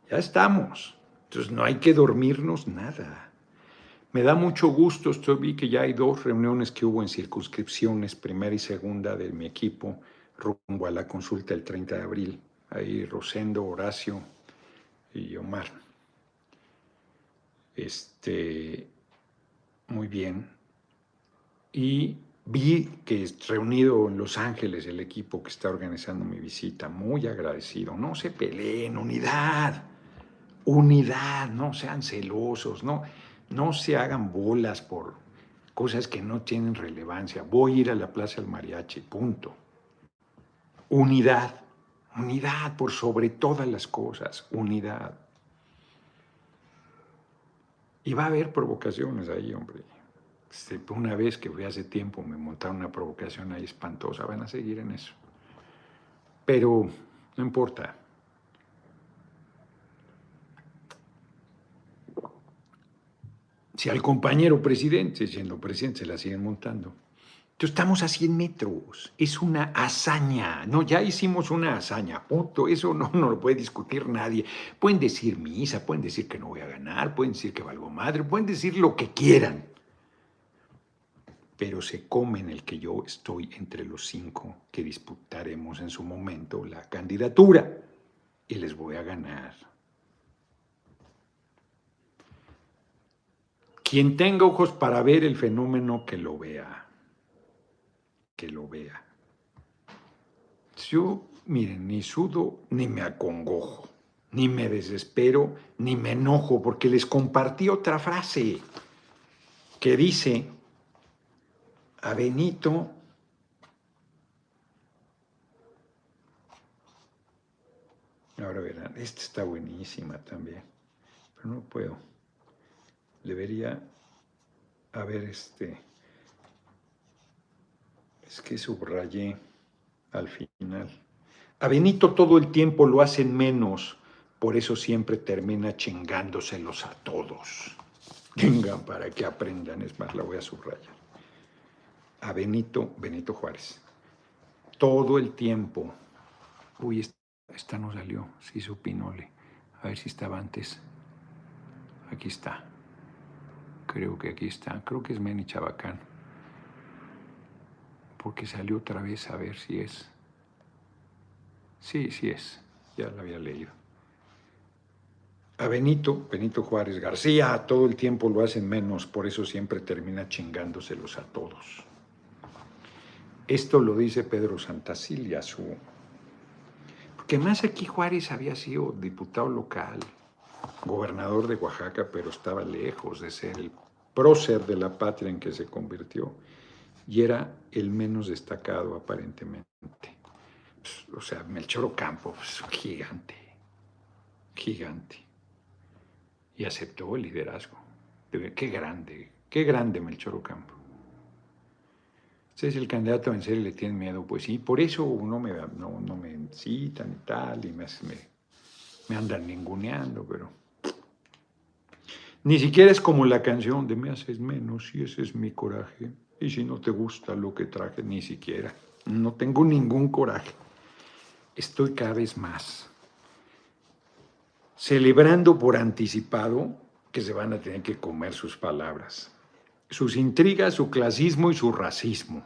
Ya estamos. Entonces no hay que dormirnos nada. Me da mucho gusto, estoy, vi que ya hay dos reuniones que hubo en circunscripciones, primera y segunda de mi equipo, rumbo a la consulta el 30 de abril. Ahí Rosendo, Horacio y Omar. Este, muy bien. Y Vi que reunido en Los Ángeles el equipo que está organizando mi visita, muy agradecido. No se peleen, unidad, unidad, no sean celosos, no, no se hagan bolas por cosas que no tienen relevancia. Voy a ir a la Plaza del Mariachi, punto. Unidad, unidad por sobre todas las cosas, unidad. Y va a haber provocaciones ahí, hombre. Una vez que fui hace tiempo, me montaron una provocación ahí espantosa, van a seguir en eso. Pero no importa. Si al compañero presidente, siendo presidente, se la siguen montando. Entonces estamos a 100 metros. Es una hazaña. No, ya hicimos una hazaña. Punto. Eso no, no lo puede discutir nadie. Pueden decir misa, pueden decir que no voy a ganar, pueden decir que valgo madre, pueden decir lo que quieran pero se come en el que yo estoy entre los cinco que disputaremos en su momento la candidatura y les voy a ganar. Quien tenga ojos para ver el fenómeno, que lo vea. Que lo vea. Yo, miren, ni sudo ni me acongojo, ni me desespero, ni me enojo, porque les compartí otra frase que dice, a Benito Ahora verán, esta está buenísima también, pero no puedo. Debería haber este... Es que subrayé al final. A Benito todo el tiempo lo hacen menos, por eso siempre termina chingándoselos a todos. Vengan para que aprendan, es más, la voy a subrayar a Benito, Benito Juárez. Todo el tiempo. Uy, esta, no salió, sí su Pinole. A ver si estaba antes. Aquí está. Creo que aquí está. Creo que es Meni Chabacán. Porque salió otra vez a ver si es. Sí, sí es. Ya la había leído. a Benito, Benito Juárez García, todo el tiempo lo hacen menos, por eso siempre termina chingándoselos a todos. Esto lo dice Pedro Santacilia, su... Porque más aquí Juárez había sido diputado local, gobernador de Oaxaca, pero estaba lejos de ser el prócer de la patria en que se convirtió y era el menos destacado aparentemente. Pues, o sea, Melchor Ocampo, pues, gigante, gigante. Y aceptó el liderazgo. Qué grande, qué grande Melchor Ocampo. Usted es el candidato vencer y le tienen miedo. Pues sí, por eso no me, no, no me citan y tal, y me, me, me andan ninguneando, pero ni siquiera es como la canción de Me haces menos y ese es mi coraje. Y si no te gusta lo que traje, ni siquiera. No tengo ningún coraje. Estoy cada vez más celebrando por anticipado que se van a tener que comer sus palabras, sus intrigas, su clasismo y su racismo.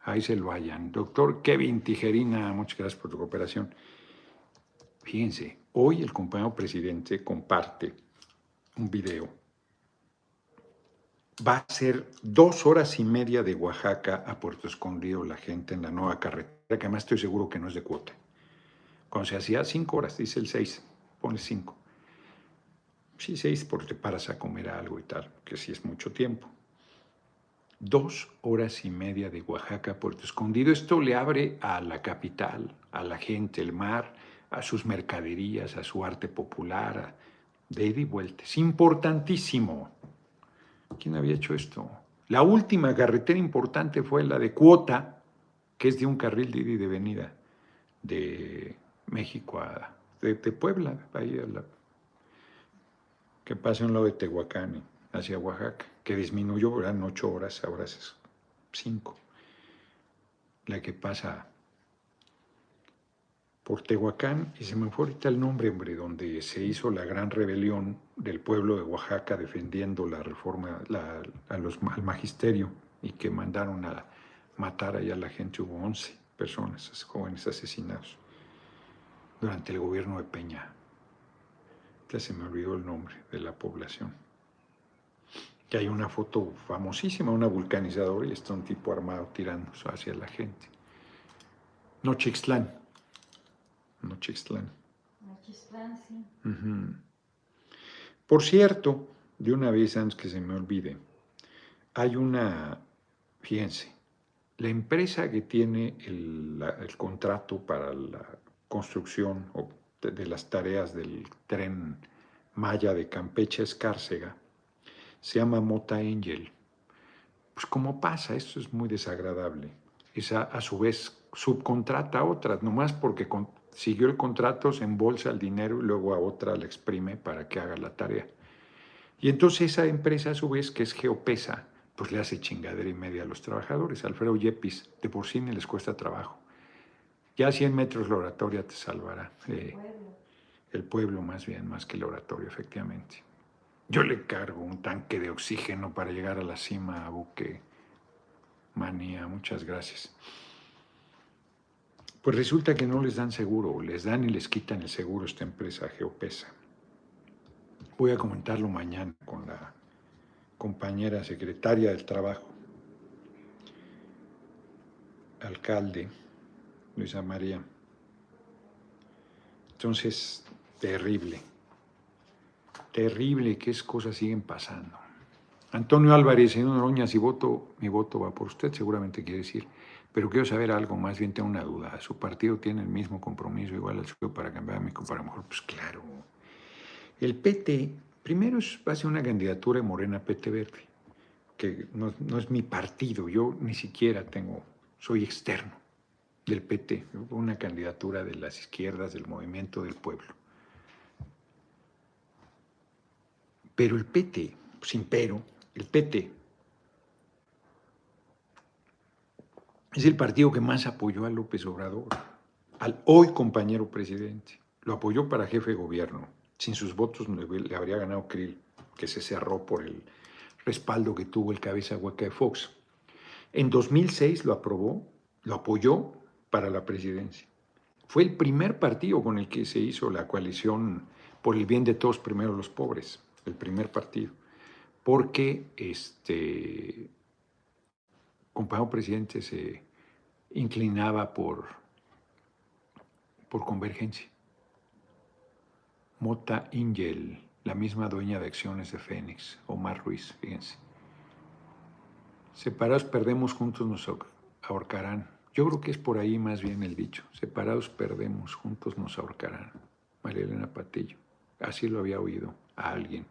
Ahí se lo vayan. Doctor Kevin Tijerina, muchas gracias por tu cooperación. Fíjense, hoy el compañero presidente comparte un video. Va a ser dos horas y media de Oaxaca a Puerto Escondido la gente en la nueva carretera, que además estoy seguro que no es de cuota. Cuando se hacía cinco horas, dice el seis, pone cinco. Sí, seis porque te paras a comer algo y tal, que sí es mucho tiempo. Dos horas y media de Oaxaca a Puerto Escondido. Esto le abre a la capital, a la gente, el mar, a sus mercaderías, a su arte popular, a, de ida y vuelta. Es importantísimo. ¿Quién había hecho esto? La última carretera importante fue la de Cuota, que es de un carril de ida de venida de México a de, Puebla, que pasa un lado de Tehuacán hacia Oaxaca, que disminuyó, eran ocho horas, ahora es cinco. La que pasa por Tehuacán, y se me fue ahorita el nombre, hombre, donde se hizo la gran rebelión del pueblo de Oaxaca defendiendo la reforma a los, al magisterio y que mandaron a matar allá a la gente. Hubo 11 personas, jóvenes asesinados durante el gobierno de Peña. Ya se me olvidó el nombre de la población. Que hay una foto famosísima, una vulcanizadora, y está un tipo armado tirando hacia la gente. Nochixtlán Nochistlán. Nochistlán, sí. Por cierto, de una vez antes que se me olvide, hay una, fíjense, la empresa que tiene el, contrato para la construcción de, las tareas del tren Maya de Campeche Escárcega se llama Mota Angel. Pues como pasa, esto es muy desagradable. Esa a su vez subcontrata a otras, nomás porque siguió el contrato, se embolsa el dinero y luego a otra la exprime para que haga la tarea. Y entonces esa empresa a su vez, que es Geopesa, pues le hace chingadera y media a los trabajadores. Alfredo Yepis, de por sí ni les cuesta trabajo. Ya a 100 metros la oratoria te salvará. Eh, el pueblo más bien, más que el oratorio, efectivamente. Yo le cargo un tanque de oxígeno para llegar a la cima a buque. Manía, muchas gracias. Pues resulta que no les dan seguro, les dan y les quitan el seguro esta empresa Geopesa. Voy a comentarlo mañana con la compañera secretaria del Trabajo, alcalde Luisa María. Entonces, terrible, terrible que es cosas siguen pasando. Antonio Álvarez, señor Noroña, si voto, mi voto va por usted, seguramente quiere decir pero quiero saber algo, más bien tengo una duda. ¿Su partido tiene el mismo compromiso igual al suyo para cambiar a mi para mejor? Pues claro. El PT, primero va a ser una candidatura de Morena PT Verde, que no, no, es mi partido, yo ni siquiera tengo, soy externo del PT, una candidatura de las izquierdas, del movimiento del pueblo. Pero el PT, sin pero, el PT es el partido que más apoyó a López Obrador, al hoy compañero presidente. Lo apoyó para jefe de gobierno. Sin sus votos le habría ganado Krill, que se cerró por el respaldo que tuvo el cabeza hueca de Fox. En 2006 lo aprobó, lo apoyó para la presidencia. Fue el primer partido con el que se hizo la coalición por el bien de todos, primero los pobres, el primer partido. Porque este compañero presidente se inclinaba por, por convergencia. Mota Ingel, la misma dueña de acciones de Fénix, Omar Ruiz, fíjense. Separados perdemos, juntos nos ahorcarán. Yo creo que es por ahí más bien el dicho. Separados perdemos, juntos nos ahorcarán. María Elena Patillo. Así lo había oído a alguien.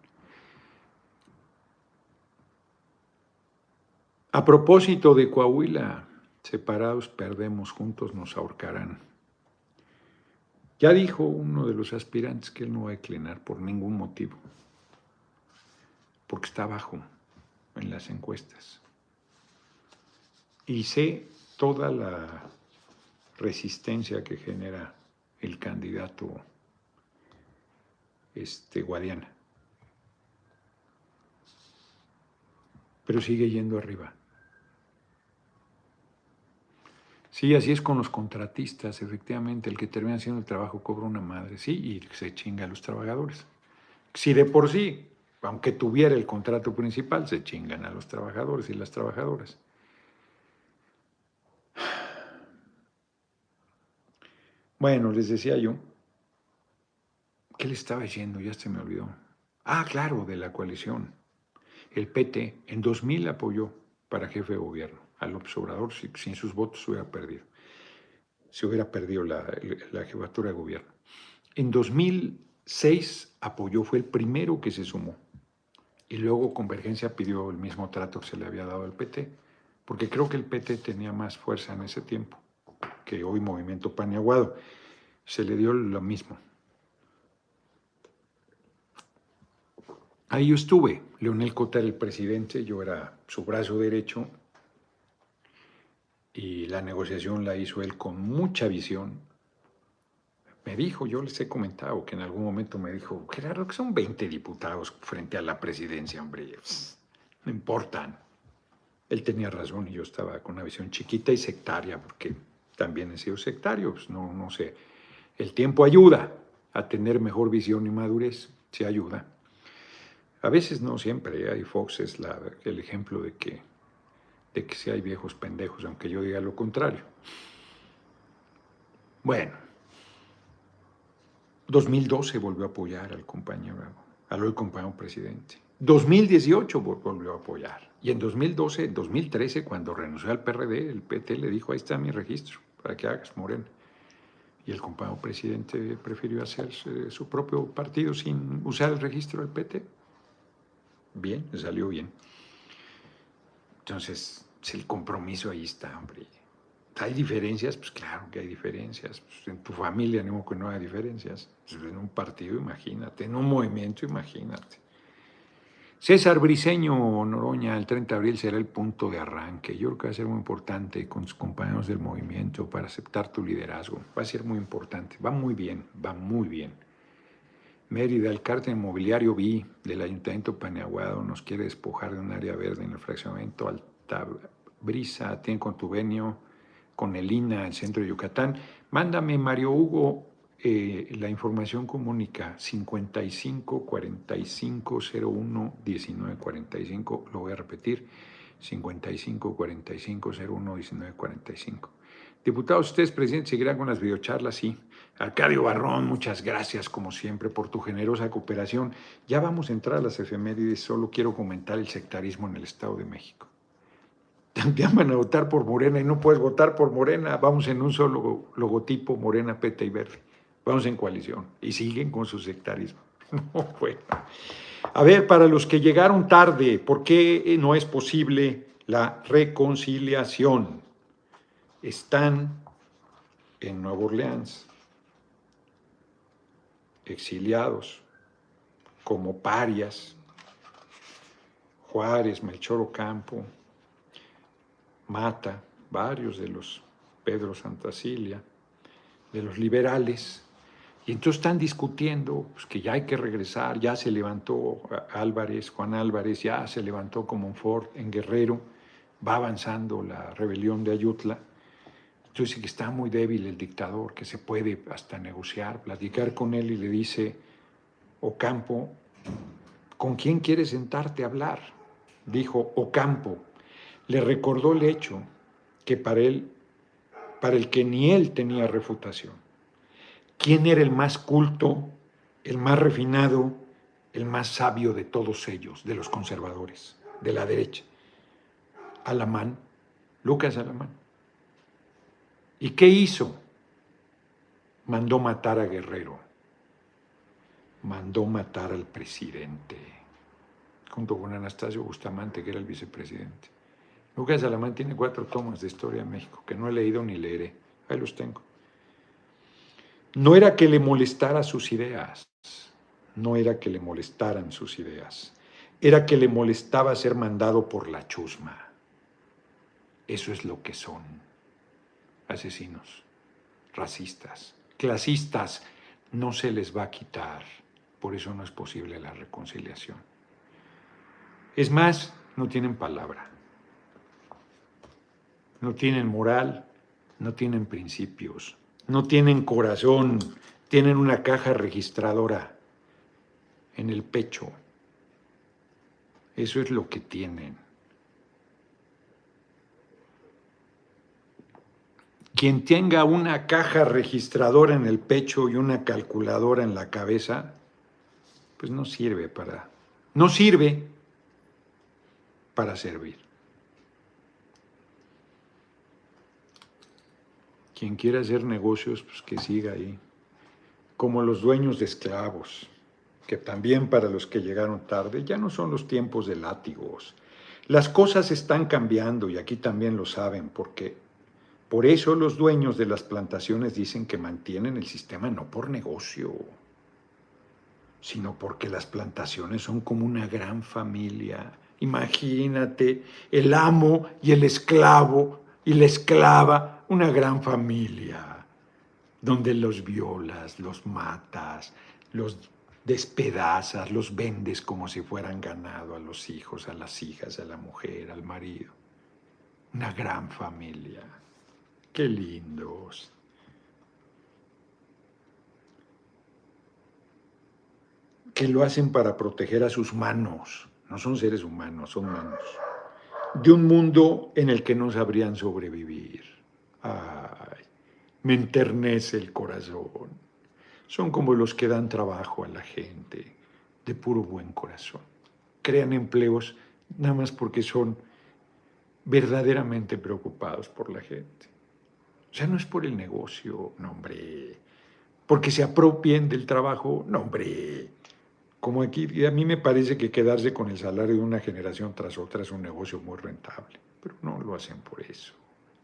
A propósito de Coahuila, separados perdemos, juntos nos ahorcarán. Ya dijo uno de los aspirantes que él no va a declinar por ningún motivo, porque está abajo en las encuestas. Y sé toda la resistencia que genera el candidato este, Guadiana. Pero sigue yendo arriba. Sí, así es con los contratistas, efectivamente, el que termina haciendo el trabajo cobra una madre, sí, y se chinga a los trabajadores. Si de por sí, aunque tuviera el contrato principal, se chingan a los trabajadores y las trabajadoras. Bueno, les decía yo, ¿qué le estaba diciendo? Ya se me olvidó. Ah, claro, de la coalición. El PT en 2000 apoyó para jefe de gobierno al observador, sin sus votos se hubiera perdido. Se hubiera perdido la, la jefatura de gobierno. En 2006 apoyó, fue el primero que se sumó. Y luego Convergencia pidió el mismo trato que se le había dado al PT, porque creo que el PT tenía más fuerza en ese tiempo que hoy Movimiento Paniaguado. Se le dio lo mismo. Ahí yo estuve. Leonel Cota era el presidente, yo era su brazo derecho y la negociación la hizo él con mucha visión. Me dijo, yo les he comentado que en algún momento me dijo, Gerardo, que son 20 diputados frente a la presidencia, hombre, no importan. Él tenía razón y yo estaba con una visión chiquita y sectaria, porque también he sido sectario, pues no, no sé. El tiempo ayuda a tener mejor visión y madurez, se ayuda. A veces no siempre, ¿eh? Fox es el ejemplo de que de que si hay viejos pendejos, aunque yo diga lo contrario. Bueno, 2012 volvió a apoyar al compañero, al hoy compañero presidente. 2018 volvió a apoyar. Y en 2012, 2013, cuando renunció al PRD, el PT le dijo, ahí está mi registro, para que hagas, Morena. Y el compañero presidente prefirió hacer su propio partido sin usar el registro del PT. Bien, salió bien. Entonces, el compromiso ahí está, hombre. ¿Hay diferencias? Pues claro que hay diferencias. Pues, en tu familia, no que no hay diferencias. En un partido, imagínate. En un movimiento, imagínate. César Briseño Noroña, el 30 de abril será el punto de arranque. Yo creo que va a ser muy importante con tus compañeros del movimiento para aceptar tu liderazgo. Va a ser muy importante. Va muy bien, va muy bien. Mérida, el cártel inmobiliario vi del Ayuntamiento Paneaguado nos quiere despojar de un área verde en el fraccionamiento Alta Brisa, tiene contubenio con el INA, el centro de Yucatán. Mándame, Mario Hugo, eh, la información comunica 55 45 01 19 45. Lo voy a repetir: 55 45 01 19 45. Diputados, ustedes, presidente, seguirán con las videocharlas, sí. Arcadio Barrón, muchas gracias como siempre por tu generosa cooperación. Ya vamos a entrar a las efemérides, solo quiero comentar el sectarismo en el Estado de México. También van a votar por Morena y no puedes votar por Morena, vamos en un solo logotipo, Morena, Peta y Verde. Vamos en coalición y siguen con su sectarismo. No, bueno. A ver, para los que llegaron tarde, ¿por qué no es posible la reconciliación? Están en Nueva Orleans exiliados como parias, Juárez, Melchor Ocampo, Mata, varios de los Pedro Santacilia, de los liberales, y entonces están discutiendo pues, que ya hay que regresar, ya se levantó Álvarez, Juan Álvarez, ya se levantó como Ford en Guerrero, va avanzando la rebelión de Ayutla, entonces que está muy débil el dictador, que se puede hasta negociar, platicar con él y le dice, Ocampo, ¿con quién quieres sentarte a hablar? Dijo Ocampo. Le recordó el hecho que para él, para el que ni él tenía refutación. ¿Quién era el más culto, el más refinado, el más sabio de todos ellos, de los conservadores, de la derecha? Alamán, Lucas Alamán. ¿Y qué hizo? Mandó matar a Guerrero, mandó matar al presidente, junto con Anastasio Bustamante, que era el vicepresidente. Lucas Alamán tiene cuatro tomas de Historia de México, que no he leído ni leeré. Ahí los tengo. No era que le molestara sus ideas, no era que le molestaran sus ideas, era que le molestaba ser mandado por la chusma. Eso es lo que son. Asesinos, racistas, clasistas. No se les va a quitar. Por eso no es posible la reconciliación. Es más, no tienen palabra. No tienen moral, no tienen principios, no tienen corazón, tienen una caja registradora en el pecho. Eso es lo que tienen. Quien tenga una caja registradora en el pecho y una calculadora en la cabeza, pues no sirve para, no sirve para servir. Quien quiera hacer negocios, pues que siga ahí. Como los dueños de esclavos, que también para los que llegaron tarde ya no son los tiempos de látigos. Las cosas están cambiando y aquí también lo saben, porque por eso los dueños de las plantaciones dicen que mantienen el sistema no por negocio, sino porque las plantaciones son como una gran familia. Imagínate el amo y el esclavo y la esclava, una gran familia, donde los violas, los matas, los despedazas, los vendes como si fueran ganado a los hijos, a las hijas, a la mujer, al marido. Una gran familia. Qué lindos. Que lo hacen para proteger a sus manos. No son seres humanos, son manos. De un mundo en el que no sabrían sobrevivir. Ay, me enternece el corazón. Son como los que dan trabajo a la gente, de puro buen corazón. Crean empleos nada más porque son verdaderamente preocupados por la gente. O sea, no es por el negocio, no hombre. Porque se apropien del trabajo, no hombre. Como aquí, a mí me parece que quedarse con el salario de una generación tras otra es un negocio muy rentable, pero no lo hacen por eso.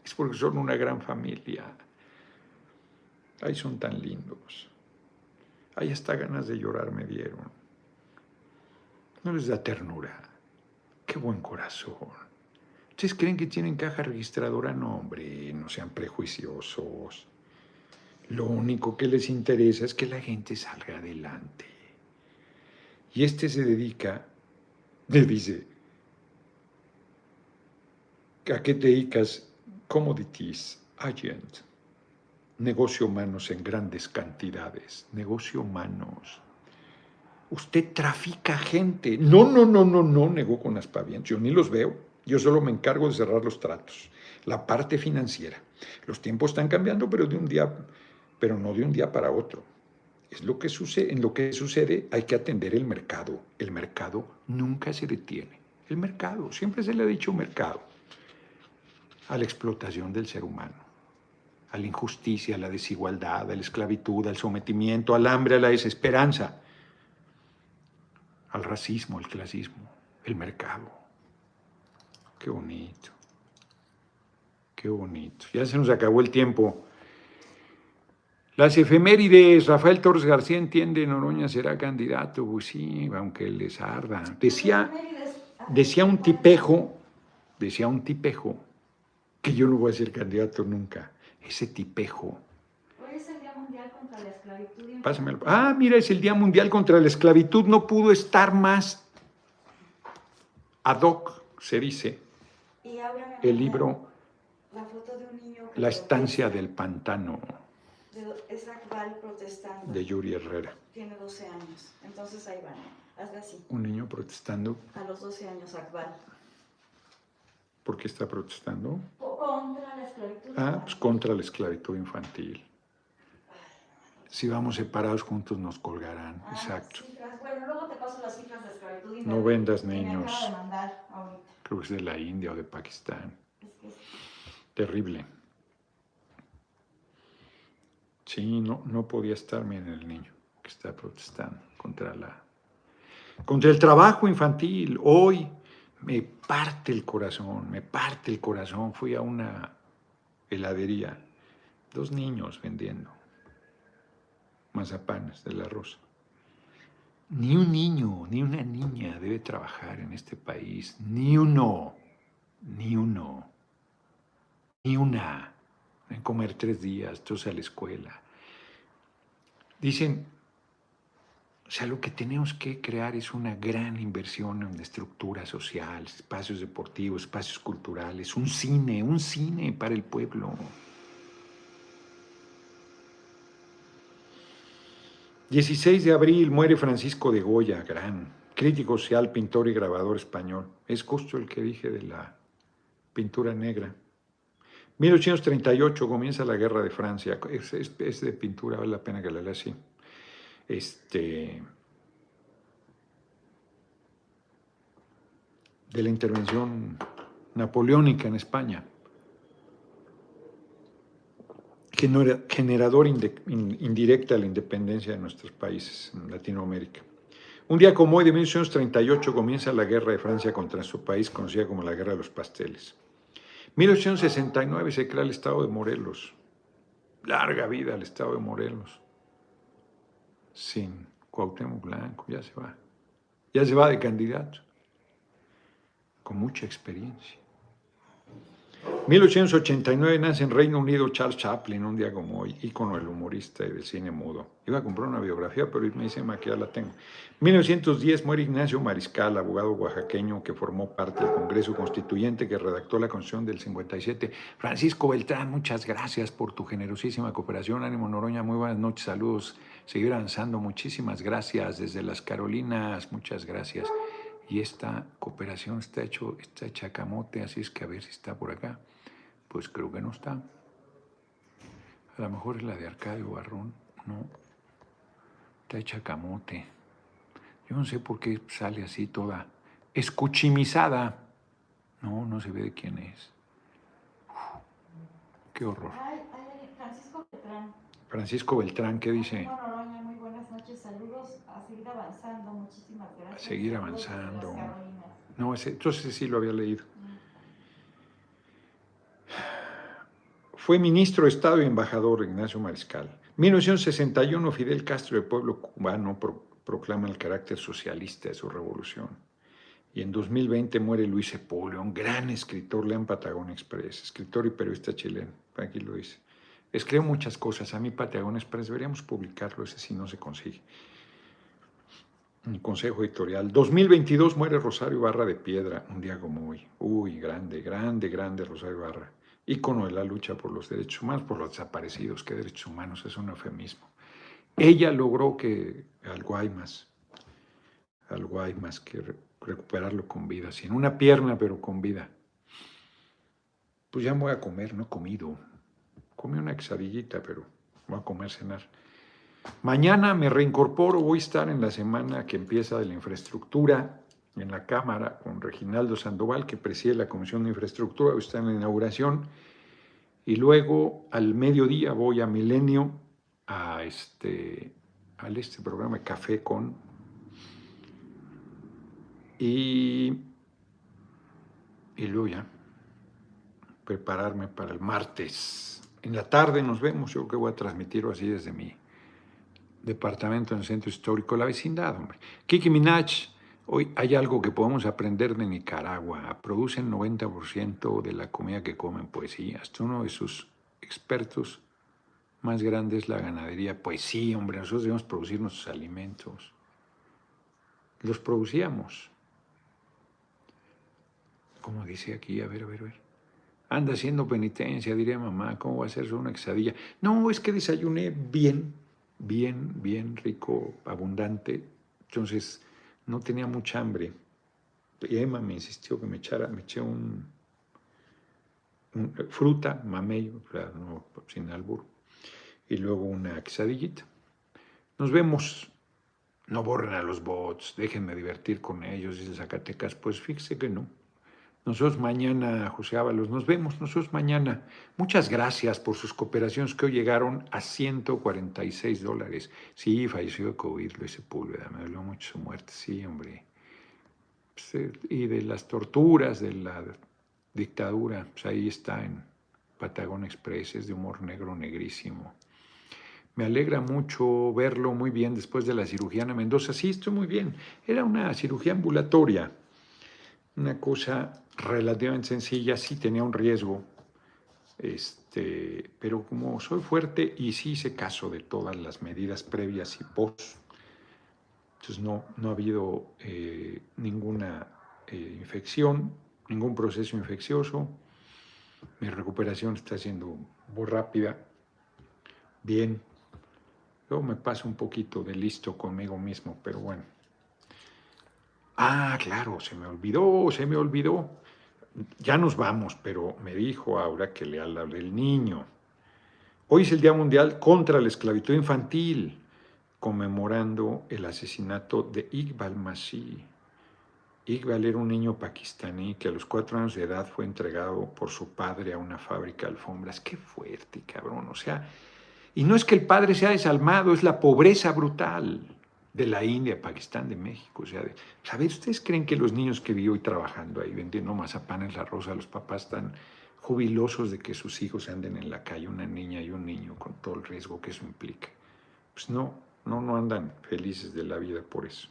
Es porque son una gran familia. Ahí son tan lindos. Ahí hasta ganas de llorar me dieron. No les da ternura. Qué buen corazón. ¿Ustedes creen que tienen caja registradora? No, hombre, no sean prejuiciosos. Lo único que les interesa es que la gente salga adelante. Y este se dedica, le dice, ¿a qué te dedicas? Commodities Agent. Negocio humanos en grandes cantidades. Negocio humanos. Usted trafica gente. No, no, no, no, no, negó con aspavientos. Yo ni los veo. Yo solo me encargo de cerrar los tratos, la parte financiera. Los tiempos están cambiando, pero de un día, pero no de un día para otro. Es lo que sucede, en lo que sucede hay que atender el mercado. El mercado nunca se detiene. El mercado, siempre se le ha dicho mercado, a la explotación del ser humano, a la injusticia, a la desigualdad, a la esclavitud, al sometimiento, al hambre, a la desesperanza, al racismo, al clasismo, el mercado. Qué bonito. Qué bonito. Ya se nos acabó el tiempo. Las efemérides, Rafael Torres García entiende, Noroña será candidato, pues sí, aunque les arda. Decía, decía un tipejo, decía un tipejo, que yo no voy a ser candidato nunca. Ese tipejo. Hoy es el Día Mundial contra la Esclavitud. Pásamelo. Ah, mira, es el Día Mundial contra la Esclavitud. No pudo estar más ad hoc, se dice el libro la, foto de un niño La estancia del pantano. es Akbal protestando. De Yuri Herrera. Tiene 12 años. Entonces ahí van. Hazle así. Un niño protestando. A los 12 años, Akbal. ¿Por qué está protestando? Contra la esclavitud. Ah, pues contra la esclavitud infantil. Si vamos separados juntos nos colgarán. Ah, Exacto. Bueno, luego te paso las cifras de esclavitud. infantil No vendas niños. Creo que es de la India o de Pakistán. Es que es- Terrible. Sí, no, no podía estar bien el niño que está protestando contra la contra el trabajo infantil. Hoy me parte el corazón, me parte el corazón. Fui a una heladería, dos niños vendiendo mazapanes de la rosa. Ni un niño, ni una niña debe trabajar en este país, ni uno, ni uno ni una. En comer tres días, todos a la escuela. Dicen, o sea, lo que tenemos que crear es una gran inversión en estructura social, espacios deportivos, espacios culturales, un cine, un cine para el pueblo. 16 de abril muere Francisco de Goya, gran crítico social, pintor y grabador español. Es justo el que dije de la pintura negra. 1838 comienza la guerra de Francia. Es, de pintura, vale la pena que la lea así. Este, de la intervención napoleónica en España. Genera- Generador indirecta de la independencia de nuestros países en Latinoamérica. Un día como hoy, de 1838, comienza la guerra de Francia contra su país, conocida como la Guerra de los Pasteles. 1869 se crea el Estado de Morelos. Larga vida al Estado de Morelos. Sin Cuauhtémoc Blanco, ya se va. Ya se va de candidato. Con mucha experiencia. 1889 nace en Reino Unido Charles Chaplin, un día como hoy, ícono del humorista y del cine mudo. Iba a comprar una biografía, pero me dice "Ma, que ya la tengo. 1910 muere Ignacio Mariscal, abogado oaxaqueño que formó parte del Congreso Constituyente que redactó la Constitución del 57. Francisco Beltrán, muchas gracias por tu generosísima cooperación. Ánimo Noroña, muy buenas noches, saludos. Seguir avanzando, muchísimas gracias desde las Carolinas, muchas gracias. Y esta cooperación está, hecho, está hecha a camote, así es que a ver si está por acá. Pues creo que no está. A lo mejor es la de Arcadio Barrón, no. Está hecha camote. Yo no sé por qué sale así toda escuchimizada. No, no se ve de quién es. Qué horror. Ay, ay, Francisco Petrán. Francisco Beltrán, ¿qué dice? Noroña, muy buenas noches, saludos. A seguir avanzando, muchísimas gracias. A seguir avanzando. No, ese, entonces sí lo había leído. Fue ministro de Estado y embajador Ignacio Mariscal. 1961, Fidel Castro, el pueblo cubano, pro- proclama el carácter socialista de su revolución. Y en 2020 muere Luis Sepúlveda, un gran escritor, lean Patagon Express, escritor y periodista chileno. Aquí lo dice. Escribe muchas cosas. A mí Patagon Express deberíamos publicarlo, ese sí no se consigue. Un consejo editorial. 2022 muere Rosario Barra de Piedra, un día como hoy. Uy, grande, grande, grande Rosario Barra. Ícono de la lucha por los derechos humanos, por los desaparecidos. ¿Qué derechos humanos? Es un eufemismo. Ella logró que al Guaymas, al Guaymas, que re- recuperarlo con vida, sin una pierna, pero con vida. Pues ya me voy a comer, no he comido. Comí una quesadillita, pero voy a comer, cenar. Mañana me reincorporo, voy a estar en la semana que empieza de la infraestructura en la Cámara con Reginaldo Sandoval, que preside la Comisión de Infraestructura, voy a estar en la inauguración. Y luego al mediodía voy a Milenio, a este, al este programa Café con. Y, y luego ya prepararme para el martes. En la tarde nos vemos, yo creo que voy a transmitirlo así desde mi departamento en el centro histórico, la vecindad, hombre. Kiki Minaj, hoy hay algo que podemos aprender de Nicaragua. Producen 90% de la comida que comen poesía. Hasta uno de sus expertos más grandes es la ganadería. Pues sí, hombre, nosotros debemos producir nuestros alimentos. Los producíamos. Como dice aquí, a ver, a ver, a ver. Anda haciendo penitencia, diría mamá, ¿cómo va a hacerse una quesadilla? No, es que desayuné bien, bien, bien rico, abundante. Entonces no tenía mucha hambre. Y Emma me insistió que me echara, me eché un, fruta, mamello, no, sin albur, y luego una quesadillita. Nos vemos. No borren a los bots, déjenme divertir con ellos, dice Zacatecas. Pues fíjese que no. Nosotros mañana, José Ábalos, nos vemos nosotros mañana. Muchas gracias por sus cooperaciones que hoy llegaron a 146 dólares. Sí, falleció de COVID Luis Sepúlveda, me dolió mucho su muerte, sí, hombre. Pues, eh, y de las torturas, de la dictadura, pues ahí está en Patagón Express, es de humor negro negrísimo. Me alegra mucho verlo muy bien después de la cirugía en Mendoza. Sí, estoy muy bien. Era una cirugía ambulatoria, una cosa relativamente sencilla, sí tenía un riesgo, este, pero como soy fuerte y sí hice caso de todas las medidas previas y post, entonces no, no ha habido eh, ninguna eh, infección, ningún proceso infeccioso, mi recuperación está siendo muy rápida, bien, luego me paso un poquito de listo conmigo mismo, pero bueno. Ah, claro, se me olvidó, se me olvidó ya nos vamos, pero me dijo ahora que le habla del niño. Hoy es el Día Mundial contra la Esclavitud Infantil, conmemorando el asesinato de Iqbal Masih. Iqbal era un niño pakistaní que a los cuatro años de edad fue entregado por su padre a una fábrica de alfombras. Qué fuerte, cabrón. O sea, y no es que el padre sea desalmado, es la pobreza brutal de la India, Pakistán, de México. O sea, ¿sabes? ¿Ustedes creen que los niños que vi hoy trabajando ahí vendiendo mazapanes, la rosa, los papás están jubilosos de que sus hijos anden en la calle, una niña y un niño, con todo el riesgo que eso implica? Pues no, no, no andan felices de la vida por eso.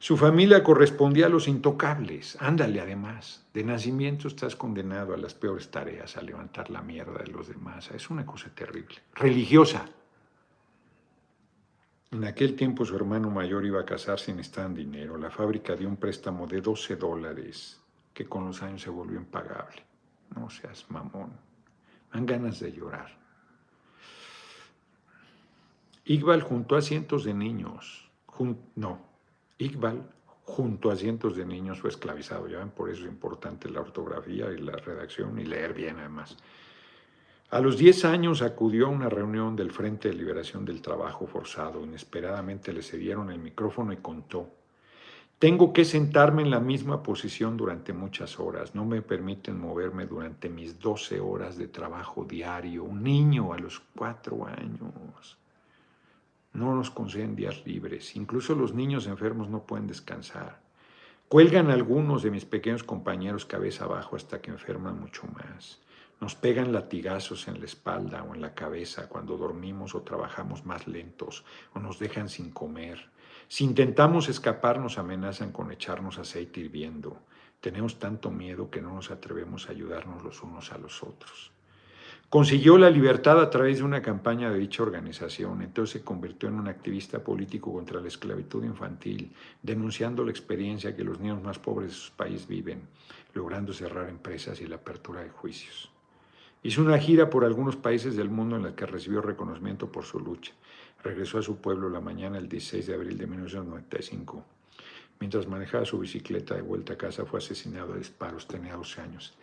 Su familia correspondía a los intocables. Ándale, además. De nacimiento estás condenado a las peores tareas, a levantar la mierda de los demás. Es una cosa terrible. Religiosa. En aquel tiempo su hermano mayor iba a casarse estar en dinero. La fábrica dio un préstamo de 12 dólares que con los años se volvió impagable. No seas mamón. Me ganas de llorar. Iqbal junto a cientos de niños. no, Iqbal junto a cientos de niños fue esclavizado. Ya ven, por eso es importante la ortografía y la redacción y leer bien además. A los 10 años acudió a una reunión del Frente de Liberación del Trabajo Forzado. Inesperadamente le cedieron el micrófono y contó. Tengo que sentarme en la misma posición durante muchas horas. No me permiten moverme durante mis 12 horas de trabajo diario. Un niño a los 4 años. No nos conceden días libres. Incluso los niños enfermos no pueden descansar. Cuelgan algunos de mis pequeños compañeros cabeza abajo hasta que enferman mucho más. Nos pegan latigazos en la espalda o en la cabeza cuando dormimos o trabajamos más lentos o nos dejan sin comer. Si intentamos escapar nos amenazan con echarnos aceite hirviendo. Tenemos tanto miedo que no nos atrevemos a ayudarnos los unos a los otros. Consiguió la libertad a través de una campaña de dicha organización, entonces se convirtió en un activista político contra la esclavitud infantil, denunciando la experiencia que los niños más pobres de su país viven, logrando cerrar empresas y la apertura de juicios. Hizo una gira por algunos países del mundo en la que recibió reconocimiento por su lucha. Regresó a su pueblo la mañana del 16 de abril de 1995. Mientras manejaba su bicicleta de vuelta a casa fue asesinado a disparos, tenía 12 años.